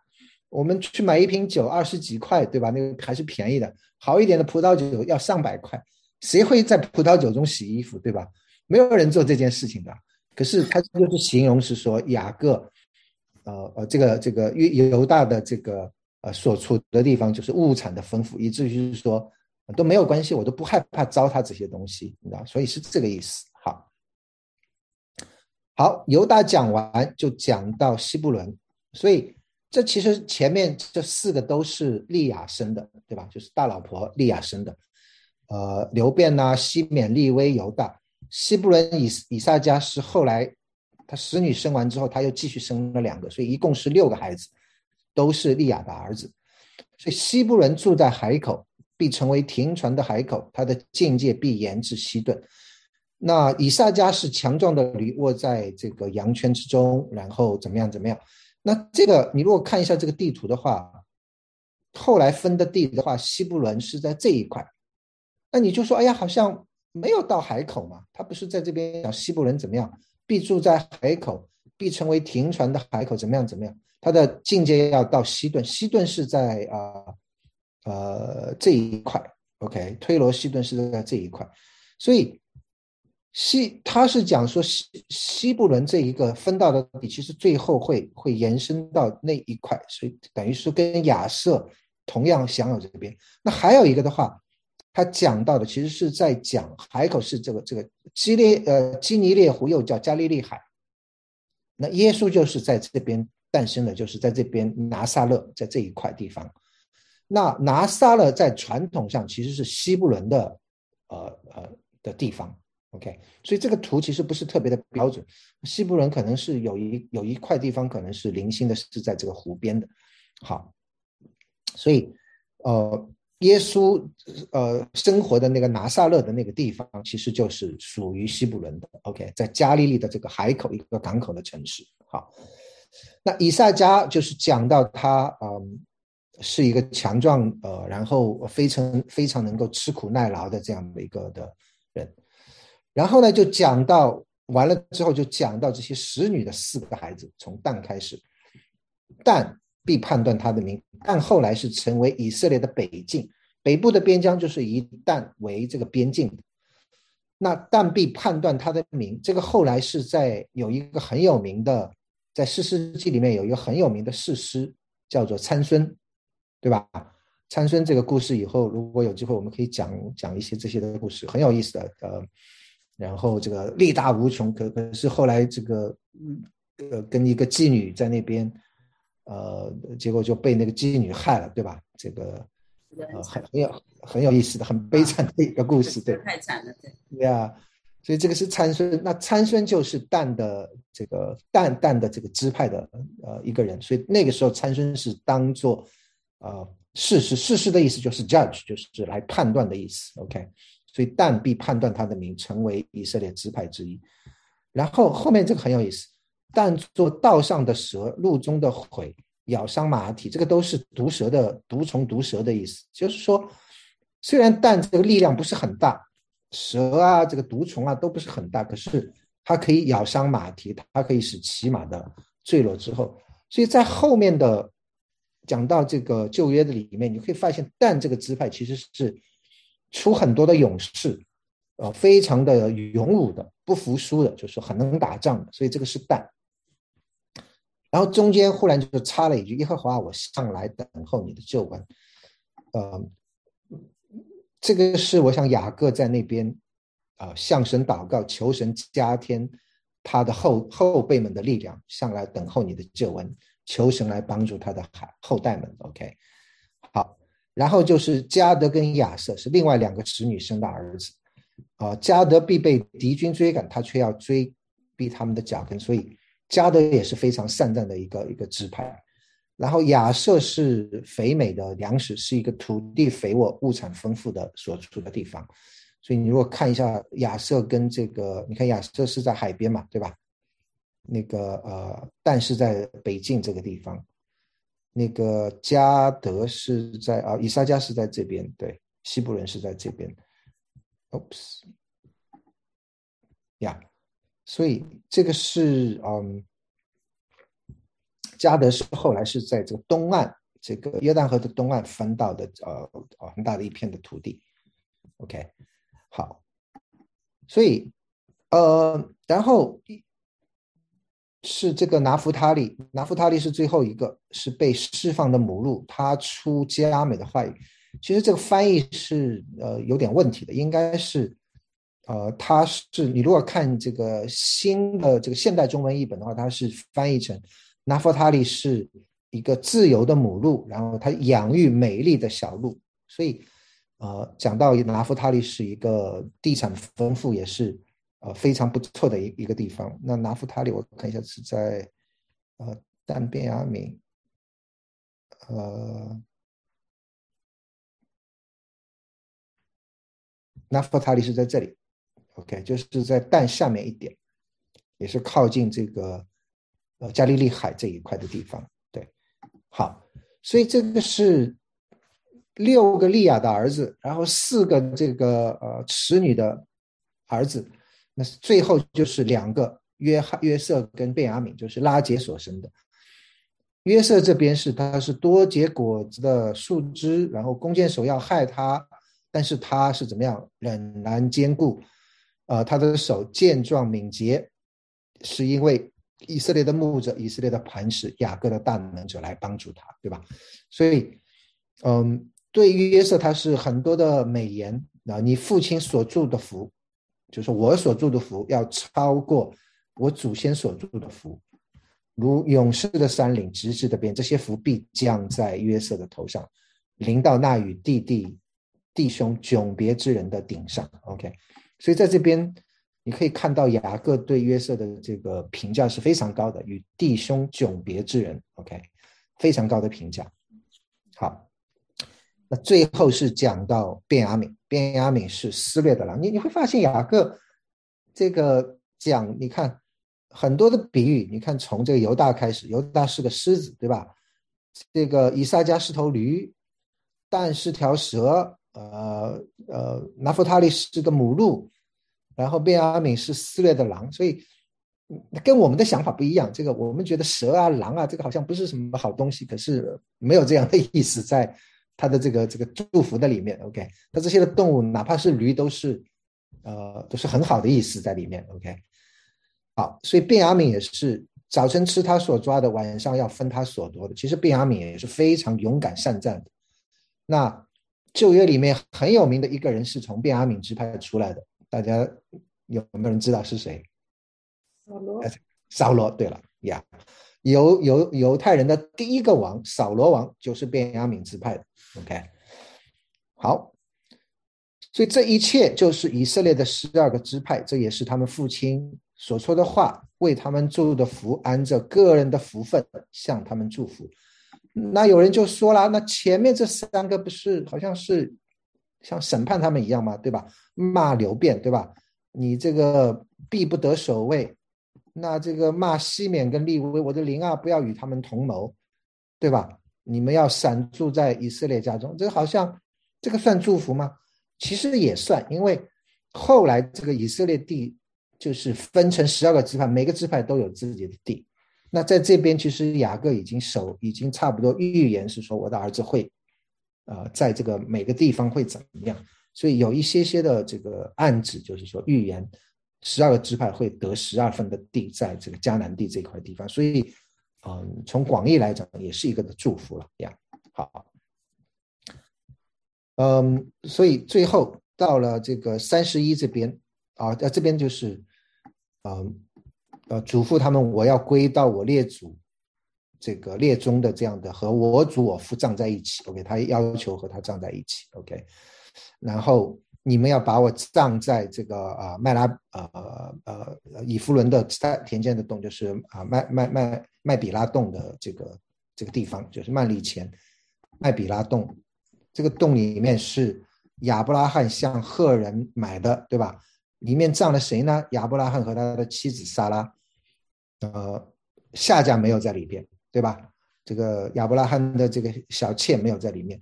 我们去买一瓶酒二十几块，对吧？那个还是便宜的，好一点的葡萄酒要上百块，谁会在葡萄酒中洗衣服，对吧？没有人做这件事情的，可是他就是形容是说雅各，呃呃，这个这个犹犹大的这个呃所处的地方就是物产的丰富，以至于是说都没有关系，我都不害怕糟蹋这些东西，你知道，所以是这个意思。好，好，犹大讲完就讲到西布伦，所以这其实前面这四个都是利亚生的，对吧？就是大老婆利亚生的，呃，刘辩呐，西缅利威犹大。西布伦以以撒加是后来他使女生完之后，他又继续生了两个，所以一共是六个孩子，都是利亚的儿子。所以西布伦住在海口，必成为停船的海口，他的境界必延至西顿。那以撒加是强壮的驴卧在这个羊圈之中，然后怎么样怎么样？那这个你如果看一下这个地图的话，后来分的地的话，西布伦是在这一块，那你就说，哎呀，好像。没有到海口嘛？他不是在这边讲西部人怎么样？必住在海口，必成为停船的海口，怎么样？怎么样？他的境界要到西顿，西顿是在啊呃这一块，OK，推罗西顿是在这一块，所以西他是讲说西西部伦这一个分到的底，其实最后会会延伸到那一块，所以等于是跟亚瑟同样享有这边。那还有一个的话。他讲到的其实是在讲海口是这个这个基列呃基尼列湖又叫加利利海，那耶稣就是在这边诞生的，就是在这边拿撒勒在这一块地方。那拿撒勒在传统上其实是西布伦的呃呃的地方，OK，所以这个图其实不是特别的标准。西布伦可能是有一有一块地方可能是零星的，是在这个湖边的。好，所以呃。耶稣，呃，生活的那个拿撒勒的那个地方，其实就是属于西布伦的。OK，在加利利的这个海口一个港口的城市。好，那以赛加就是讲到他，嗯，是一个强壮，呃，然后非常非常能够吃苦耐劳的这样的一个的人。然后呢，就讲到完了之后，就讲到这些使女的四个孩子，从蛋开始，蛋。必判断他的名，但后来是成为以色列的北境，北部的边疆就是以旦为这个边境。那但必判断他的名，这个后来是在有一个很有名的，在士师记里面有一个很有名的士师，叫做参孙，对吧？参孙这个故事以后如果有机会，我们可以讲讲一些这些的故事，很有意思的。呃，然后这个力大无穷，可可是后来这个呃跟一个妓女在那边。呃，结果就被那个妓女害了，对吧？这个呃很很有很有意思的、很悲惨的一个故事，对。太惨了，对。对啊，所以这个是参孙，那参孙就是旦的这个旦旦的这个支派的呃一个人，所以那个时候参孙是当做呃事实，事实的意思就是 judge，就是来判断的意思。OK，所以旦必判断他的名，成为以色列支派之一。然后后面这个很有意思。但做道上的蛇，路中的虺，咬伤马体，这个都是毒蛇的毒虫、毒蛇的意思。就是说，虽然蛋这个力量不是很大，蛇啊，这个毒虫啊都不是很大，可是它可以咬伤马蹄，它可以使骑马的坠落之后。所以在后面的讲到这个旧约的里面，你会发现蛋这个支派其实是出很多的勇士，呃，非常的勇武的，不服输的，就是很能打仗的，所以这个是但。然后中间忽然就插了一句：“耶和华，我上来等候你的救恩。”呃，这个是我想雅各在那边啊向神祷告，求神加添他的后后辈们的力量，上来等候你的救恩，求神来帮助他的孩后代们。OK，好，然后就是加德跟亚瑟是另外两个侄女生的儿子啊，加德必被敌军追赶，他却要追逼他们的脚跟，所以。加德也是非常善战的一个一个支派，然后亚瑟是肥美的粮食，是一个土地肥沃、物产丰富的所处的地方。所以你如果看一下亚瑟跟这个，你看亚瑟是在海边嘛，对吧？那个呃，但是在北境这个地方，那个加德是在啊，以撒加是在这边，对，西部人是在这边。Oops，呀。所以这个是嗯，加德是后来是在这个东岸，这个约旦河的东岸分到的呃很大的一片的土地。OK，好，所以呃，然后是这个拿弗他利，拿弗他利是最后一个是被释放的母鹿，他出加美的话语，其实这个翻译是呃有点问题的，应该是。呃，它是你如果看这个新的这个现代中文译本的话，它是翻译成“拿弗塔利是一个自由的母鹿，然后它养育美丽的小鹿”。所以，呃，讲到拿弗塔利是一个地产丰富，也是呃非常不错的一一个地方。那拿弗塔利，我看一下是在呃但便雅敏，呃，拿弗塔利是在这里。OK，就是在蛋下面一点，也是靠近这个呃加利利海这一块的地方。对，好，所以这个是六个利亚的儿子，然后四个这个呃使女的儿子，那最后就是两个约翰约瑟跟贝雅敏，就是拉杰所生的。约瑟这边是他是多结果子的树枝，然后弓箭手要害他，但是他是怎么样忍然坚固。呃，他的手健壮敏捷，是因为以色列的牧者、以色列的磐石、雅各的大能者来帮助他，对吧？所以，嗯，对于约瑟，他是很多的美言啊。你父亲所住的福，就是我所住的福，要超过我祖先所住的福，如勇士的山岭、直直的边，这些福必降在约瑟的头上，临到那与弟弟、弟兄迥别之人的顶上。OK。所以在这边，你可以看到雅各对约瑟的这个评价是非常高的，与弟兄迥别之人，OK，非常高的评价。好，那最后是讲到便雅悯，便雅悯是撕裂的狼。你你会发现雅各这个讲，你看很多的比喻，你看从这个犹大开始，犹大是个狮子，对吧？这个以撒加是头驴，但是条蛇。呃呃，拿弗塔利是个母鹿，然后贝阿敏是撕裂的狼，所以跟我们的想法不一样。这个我们觉得蛇啊、狼啊，这个好像不是什么好东西，可是没有这样的意思在他的这个这个祝福的里面。OK，那这些的动物，哪怕是驴，都是呃都是很好的意思在里面。OK，好，所以贝阿敏也是早晨吃他所抓的，晚上要分他所夺的。其实贝阿敏也是非常勇敢善战的。那。旧约里面很有名的一个人是从便雅敏支派出来的，大家有没有人知道是谁？扫罗。扫罗，对了呀，犹犹犹太人的第一个王扫罗王就是便雅敏支派的。OK，好，所以这一切就是以色列的十二个支派，这也是他们父亲所说的话，为他们祝的福，按着个人的福分向他们祝福。那有人就说了，那前面这三个不是好像是像审判他们一样吗？对吧？骂刘辩，对吧？你这个必不得守卫，那这个骂西缅跟利威，我的灵啊，不要与他们同谋，对吧？你们要散住在以色列家中，这好像这个算祝福吗？其实也算，因为后来这个以色列地就是分成十二个支派，每个支派都有自己的地。那在这边，其实雅各已经手，已经差不多预言是说，我的儿子会，呃，在这个每个地方会怎么样？所以有一些些的这个暗指，就是说预言十二个支派会得十二分的地，在这个迦南地这块地方。所以，嗯，从广义来讲，也是一个的祝福了呀。好，嗯，所以最后到了这个三十一这边啊，在这边就是，嗯，呃，嘱咐他们，我要归到我列祖。这个列宗的这样的和我祖我父葬在一起，OK，他要求和他葬在一起，OK，然后你们要把我葬在这个啊麦拉呃呃呃以弗伦的田间的洞，就是啊麦麦麦麦比拉洞的这个这个地方，就是曼利前麦比拉洞，这个洞里面是亚伯拉罕向赫人买的，对吧？里面葬了谁呢？亚伯拉罕和他的妻子撒拉，呃，下家没有在里边。对吧？这个亚伯拉罕的这个小妾没有在里面，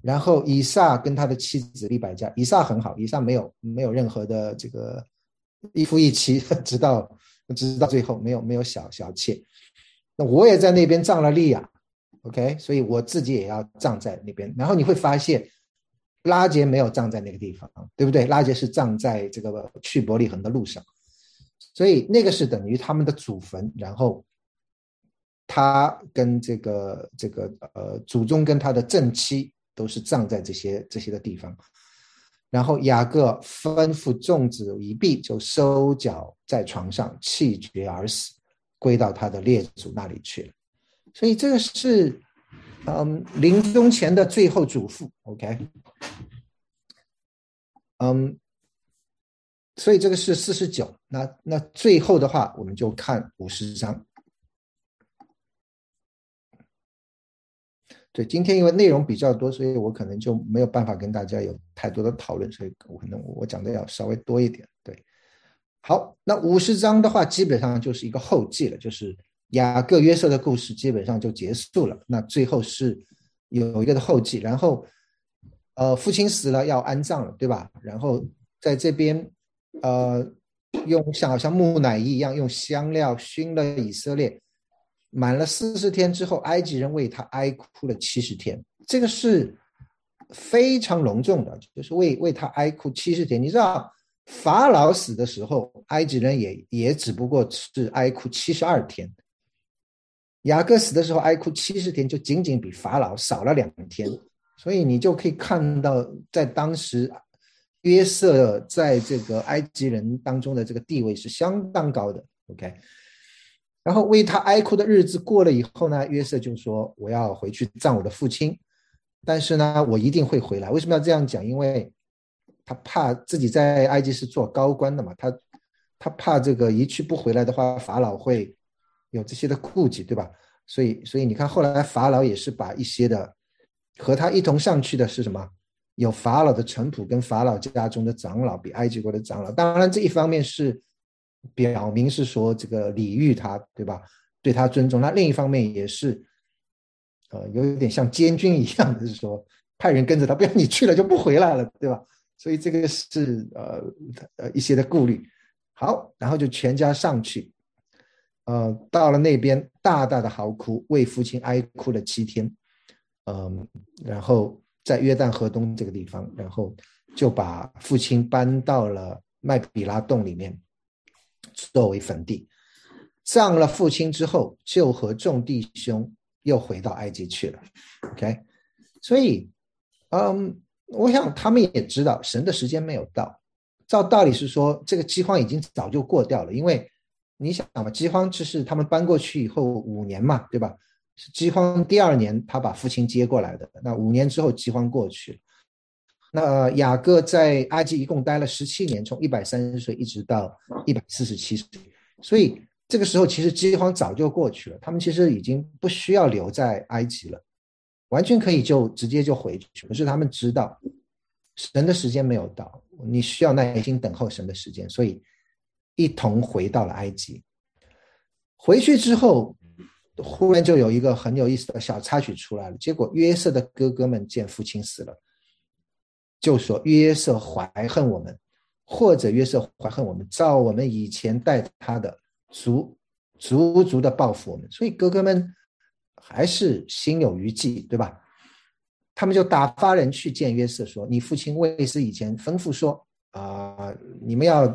然后以撒跟他的妻子利百加，以撒很好，以撒没有没有任何的这个一夫一妻，直到直到最后没有没有小小妾。那我也在那边葬了利亚，OK，所以我自己也要葬在那边。然后你会发现，拉杰没有葬在那个地方，对不对？拉杰是葬在这个去伯利恒的路上，所以那个是等于他们的祖坟，然后。他跟这个这个呃祖宗跟他的正妻都是葬在这些这些的地方，然后雅各吩咐众子一毕，就收脚在床上气绝而死，归到他的列祖那里去了。所以这个是嗯临终前的最后嘱咐，OK，嗯，所以这个是四十九。那那最后的话，我们就看五十章。对，今天因为内容比较多，所以我可能就没有办法跟大家有太多的讨论，所以我可能我讲的要稍微多一点。对，好，那五十章的话，基本上就是一个后记了，就是雅各约瑟的故事基本上就结束了。那最后是有一个的后记，然后呃，父亲死了要安葬了，对吧？然后在这边呃，用像好像木乃伊一样用香料熏了以色列。满了四十天之后，埃及人为他哀哭了七十天，这个是非常隆重的，就是为为他哀哭七十天。你知道，法老死的时候，埃及人也也只不过是哀哭七十二天。雅各死的时候哀哭七十天，就仅仅比法老少了两天。所以你就可以看到，在当时约瑟在这个埃及人当中的这个地位是相当高的。OK。然后为他哀哭的日子过了以后呢，约瑟就说：“我要回去葬我的父亲，但是呢，我一定会回来。为什么要这样讲？因为他怕自己在埃及是做高官的嘛，他他怕这个一去不回来的话，法老会有这些的顾忌，对吧？所以，所以你看，后来法老也是把一些的和他一同上去的是什么？有法老的臣仆跟法老家中的长老，比埃及国的长老。当然，这一方面是。”表明是说这个礼遇他，对吧？对他尊重。那另一方面也是，呃，有点像监军一样的，是说派人跟着他，不然你去了就不回来了，对吧？所以这个是呃呃一些的顾虑。好，然后就全家上去，呃，到了那边大大的嚎哭，为父亲哀哭了七天，嗯，然后在约旦河东这个地方，然后就把父亲搬到了麦比拉洞里面。作为坟地，葬了父亲之后，就和众弟兄又回到埃及去了。OK，所以，嗯，我想他们也知道神的时间没有到。照道理是说，这个饥荒已经早就过掉了，因为你想嘛，饥荒就是他们搬过去以后五年嘛，对吧？是饥荒第二年他把父亲接过来的，那五年之后饥荒过去了。那雅各在埃及一共待了十七年，从一百三十岁一直到一百四十七岁，所以这个时候其实饥荒早就过去了，他们其实已经不需要留在埃及了，完全可以就直接就回去。可是他们知道神的时间没有到，你需要耐心等候神的时间，所以一同回到了埃及。回去之后，忽然就有一个很有意思的小插曲出来了，结果约瑟的哥哥们见父亲死了。就说约瑟怀恨我们，或者约瑟怀恨我们，照我们以前待他的，足足足的报复我们。所以哥哥们还是心有余悸，对吧？他们就打发人去见约瑟，说：“你父亲卫斯以前吩咐说，啊，你们要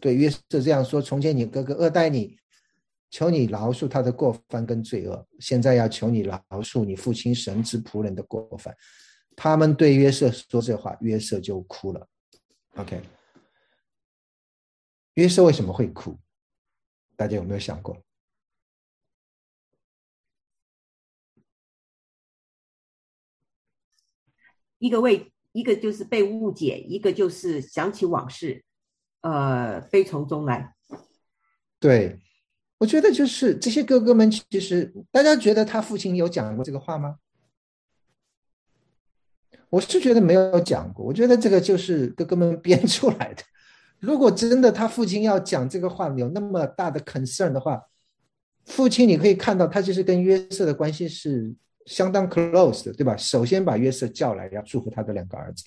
对约瑟这样说：从前你哥哥恶待你，求你饶恕他的过犯跟罪恶；现在要求你饶恕你父亲神之仆人的过犯。”他们对约瑟说这话，约瑟就哭了。OK，约瑟为什么会哭？大家有没有想过？一个为一个就是被误解，一个就是想起往事，呃，悲从中来。对，我觉得就是这些哥哥们，其实大家觉得他父亲有讲过这个话吗？我是觉得没有讲过，我觉得这个就是哥哥们编出来的。如果真的他父亲要讲这个话，有那么大的 concern 的话，父亲你可以看到他其实跟约瑟的关系是。相当 close 的，对吧？首先把约瑟叫来，要祝福他的两个儿子，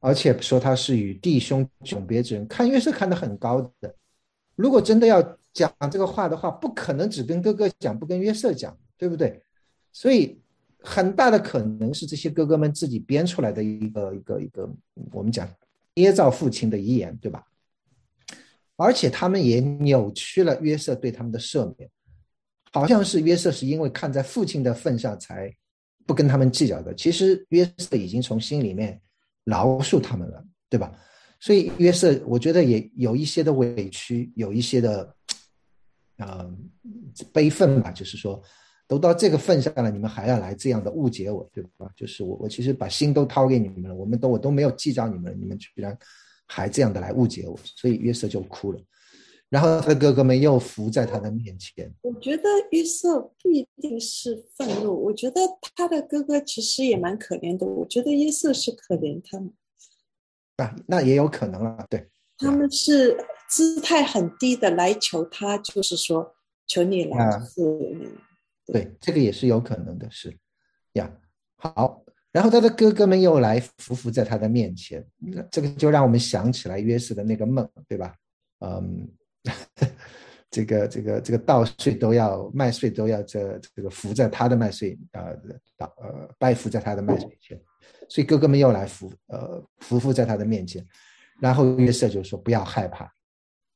而且说他是与弟兄永别之人。看约瑟看得很高的，如果真的要讲这个话的话，不可能只跟哥哥讲，不跟约瑟讲，对不对？所以很大的可能是这些哥哥们自己编出来的一个一个一个，我们讲捏造父亲的遗言，对吧？而且他们也扭曲了约瑟对他们的赦免。好像是约瑟是因为看在父亲的份上才不跟他们计较的。其实约瑟已经从心里面饶恕他们了，对吧？所以约瑟，我觉得也有一些的委屈，有一些的啊悲愤吧。就是说，都到这个份上了，你们还要来这样的误解我，对吧？就是我，我其实把心都掏给你们了，我们都我都没有计较你们，你们居然还这样的来误解我，所以约瑟就哭了。然后他的哥哥们又伏在他的面前。我觉得约瑟不一定是愤怒，我觉得他的哥哥其实也蛮可怜的。我觉得约瑟是可怜他们。啊，那也有可能了，对。他们是姿态很低的来求他，就是说求你来是。对，这个也是有可能的，是呀。好，然后他的哥哥们又来匍匐在他的面前，这个就让我们想起来约瑟的那个梦，对吧？嗯。这个这个这个稻穗都要麦穗都要这这个伏在他的麦穗啊，倒呃拜伏在他的麦穗前，所以哥哥们又来伏呃伏伏在他的面前，然后约瑟就说不要害怕，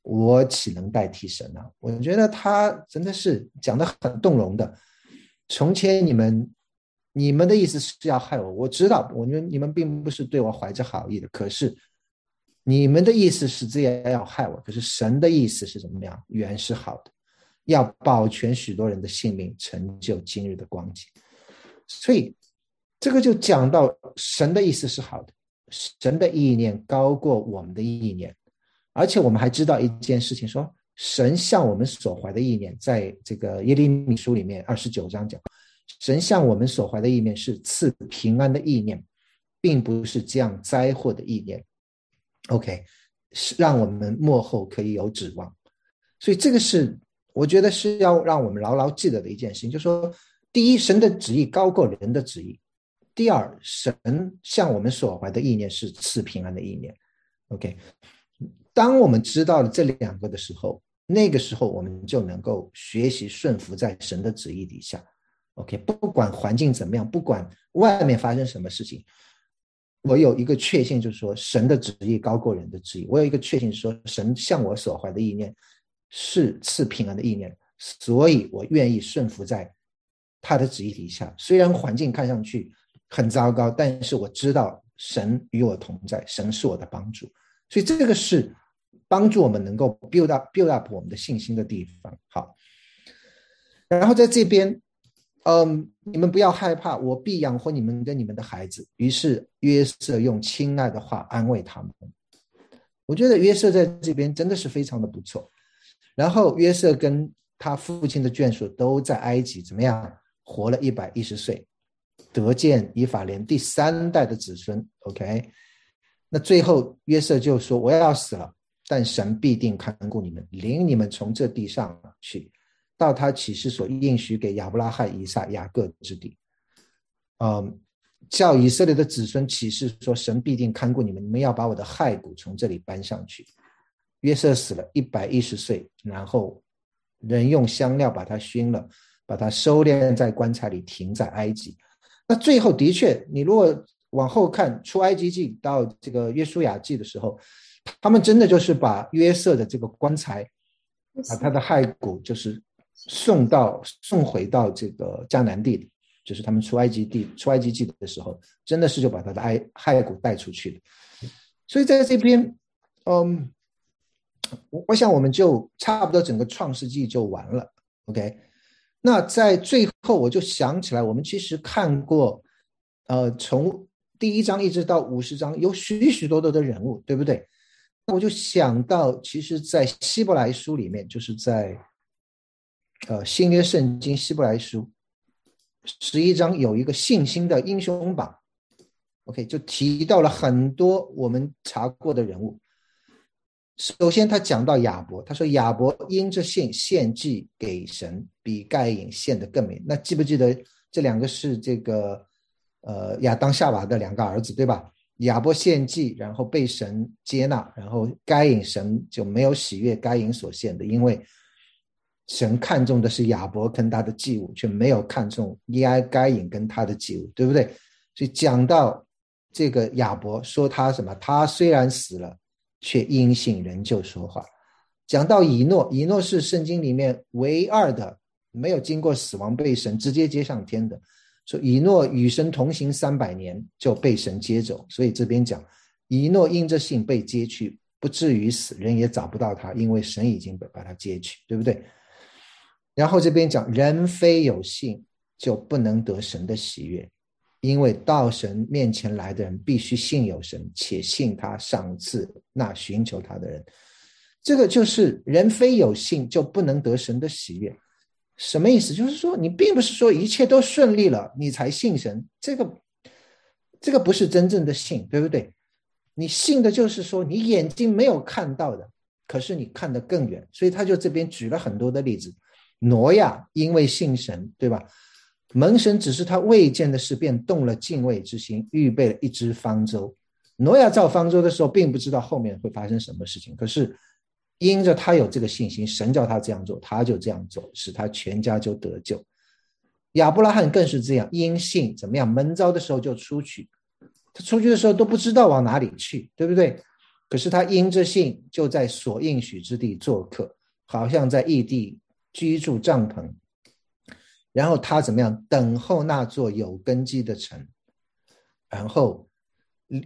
我岂能代替神呢？我觉得他真的是讲的很动容的。从前你们你们的意思是要害我，我知道，我们你们并不是对我怀着好意的，可是。你们的意思是这样要害我，可是神的意思是怎么样？原是好的，要保全许多人的性命，成就今日的光景。所以这个就讲到神的意思是好的，神的意念高过我们的意念，而且我们还知道一件事情，说神向我们所怀的意念，在这个耶利米书里面二十九章讲，神向我们所怀的意念是赐平安的意念，并不是降灾祸的意念。OK，是让我们幕后可以有指望，所以这个是我觉得是要让我们牢牢记得的一件事情，就是说，第一，神的旨意高过人的旨意；第二，神向我们所怀的意念是赐平安的意念。OK，当我们知道了这两个的时候，那个时候我们就能够学习顺服在神的旨意底下。OK，不管环境怎么样，不管外面发生什么事情。我有一个确信，就是说神的旨意高过人的旨意。我有一个确信，说神向我所怀的意念是赐平安的意念，所以我愿意顺服在他的旨意底下。虽然环境看上去很糟糕，但是我知道神与我同在，神是我的帮助。所以这个是帮助我们能够 build up build up 我们的信心的地方。好，然后在这边。嗯，你们不要害怕，我必养活你们跟你们的孩子。于是约瑟用亲爱的话安慰他们。我觉得约瑟在这边真的是非常的不错。然后约瑟跟他父亲的眷属都在埃及，怎么样？活了一百一十岁，得见以法莲第三代的子孙。OK，那最后约瑟就说：“我要死了，但神必定看顾你们，领你们从这地上去。”到他启示所应许给亚伯拉罕、以撒、雅各之地，嗯，叫以色列的子孙启示说：神必定看顾你们，你们要把我的骸骨从这里搬上去。约瑟死了一百一十岁，然后人用香料把他熏了，把他收敛在棺材里，停在埃及。那最后的确，你如果往后看出埃及记到这个约书亚记的时候，他们真的就是把约瑟的这个棺材，把他的骸骨就是送到送回到这个迦南地，就是他们出埃及地出埃及记的时候，真的是就把他的骸骸骨带出去的。所以在这边，嗯，我我想我们就差不多整个创世纪就完了。OK，那在最后我就想起来，我们其实看过，呃，从第一章一直到五十章，有许许多多的人物，对不对？我就想到，其实，在希伯来书里面，就是在呃新约圣经希伯来书十一章有一个信心的英雄榜，OK，就提到了很多我们查过的人物。首先，他讲到亚伯，他说亚伯因着信献祭给神，比盖隐献的更美。那记不记得这两个是这个呃亚当夏娃的两个儿子，对吧？亚伯献祭，然后被神接纳，然后该隐神就没有喜悦该隐所献的，因为神看重的是亚伯跟他的祭物，却没有看重耶哀该隐跟他的祭物，对不对？所以讲到这个亚伯说他什么？他虽然死了。却因信仍旧说话。讲到以诺，以诺是圣经里面唯二的没有经过死亡被神直接接上天的。说以诺与神同行三百年就被神接走，所以这边讲以诺因着信被接去，不至于死，人也找不到他，因为神已经把他接去，对不对？然后这边讲人非有信就不能得神的喜悦。因为到神面前来的人必须信有神，且信他赏赐那寻求他的人。这个就是人非有信就不能得神的喜悦。什么意思？就是说你并不是说一切都顺利了你才信神，这个这个不是真正的信，对不对？你信的就是说你眼睛没有看到的，可是你看得更远。所以他就这边举了很多的例子。挪亚因为信神，对吧？门神只是他未见的事，便动了敬畏之心，预备了一只方舟。挪亚造方舟的时候，并不知道后面会发生什么事情，可是因着他有这个信心，神叫他这样做，他就这样做，使他全家就得救。亚伯拉罕更是这样，因信怎么样？门招的时候就出去，他出去的时候都不知道往哪里去，对不对？可是他因着信，就在所应许之地做客，好像在异地居住帐篷。然后他怎么样？等候那座有根基的城，然后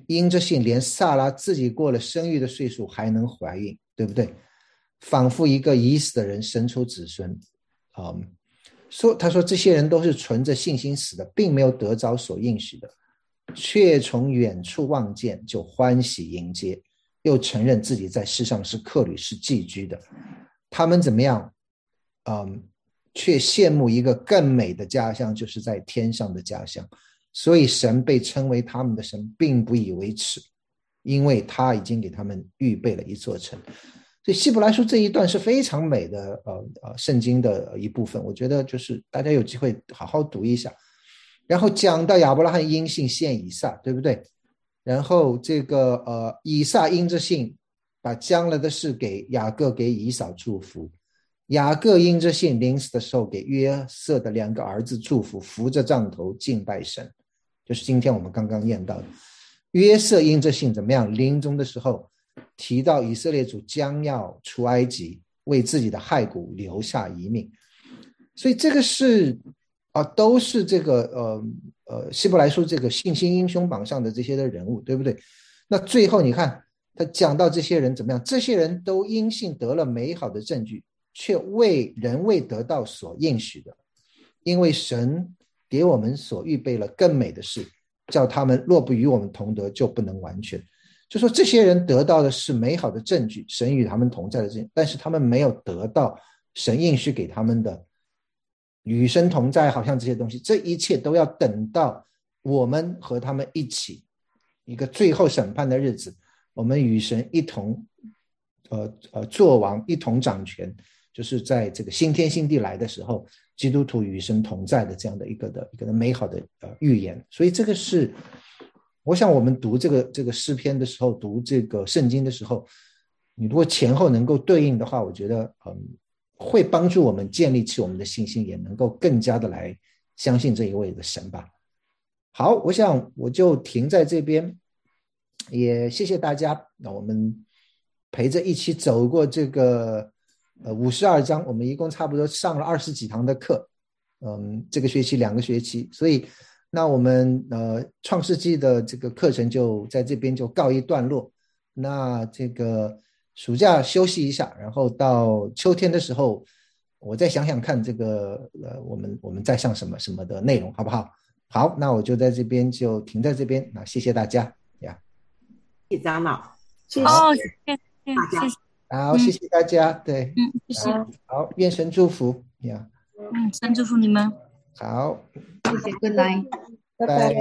因着信，连萨拉自己过了生育的岁数还能怀孕，对不对？仿佛一个已死的人生出子孙。啊，说他说这些人都是存着信心死的，并没有得着所应许的，却从远处望见就欢喜迎接，又承认自己在世上是客旅，是寄居的。他们怎么样？嗯。却羡慕一个更美的家乡，就是在天上的家乡。所以神被称为他们的神，并不以为耻，因为他已经给他们预备了一座城。所以希伯来书这一段是非常美的，呃呃，圣经的一部分。我觉得就是大家有机会好好读一下。然后讲到亚伯拉罕因信献以撒，对不对？然后这个呃，以撒因着信，把将来的事给雅各给以扫祝福。雅各因着信临死的时候，给约瑟的两个儿子祝福，扶着杖头敬拜神，就是今天我们刚刚念到的。约瑟因着信怎么样？临终的时候提到以色列主将要出埃及，为自己的骸骨留下一命。所以这个是啊，都是这个呃呃希伯来书这个信心英雄榜上的这些的人物，对不对？那最后你看他讲到这些人怎么样？这些人都因信得了美好的证据。却为仍未得到所应许的，因为神给我们所预备了更美的事，叫他们若不与我们同德，就不能完全。就说这些人得到的是美好的证据，神与他们同在的证据，但是他们没有得到神应许给他们的与神同在，好像这些东西，这一切都要等到我们和他们一起一个最后审判的日子，我们与神一同，呃呃，作王，一同掌权。就是在这个新天新地来的时候，基督徒与神同在的这样的一个的一个美好的呃预言，所以这个是，我想我们读这个这个诗篇的时候，读这个圣经的时候，你如果前后能够对应的话，我觉得嗯，会帮助我们建立起我们的信心，也能够更加的来相信这一位的神吧。好，我想我就停在这边，也谢谢大家。那我们陪着一起走过这个呃五十二章，我们一共差不多上了二十几堂的课，嗯，这个学期两个学期，所以那我们呃创世纪的这个课程就在这边就告一段落。那这个暑假休息一下，然后到秋天的时候，我再想想看这个呃我们我们再上什么什么的内容，好不好？好，那我就在这边就停在这边。那谢谢大家呀，谢谢长老，谢谢。哦，谢谢，谢谢，好，谢谢大家。对，嗯，谢谢，好，愿神祝福呀。嗯，神祝福你们，好，谢谢，Good night，拜拜。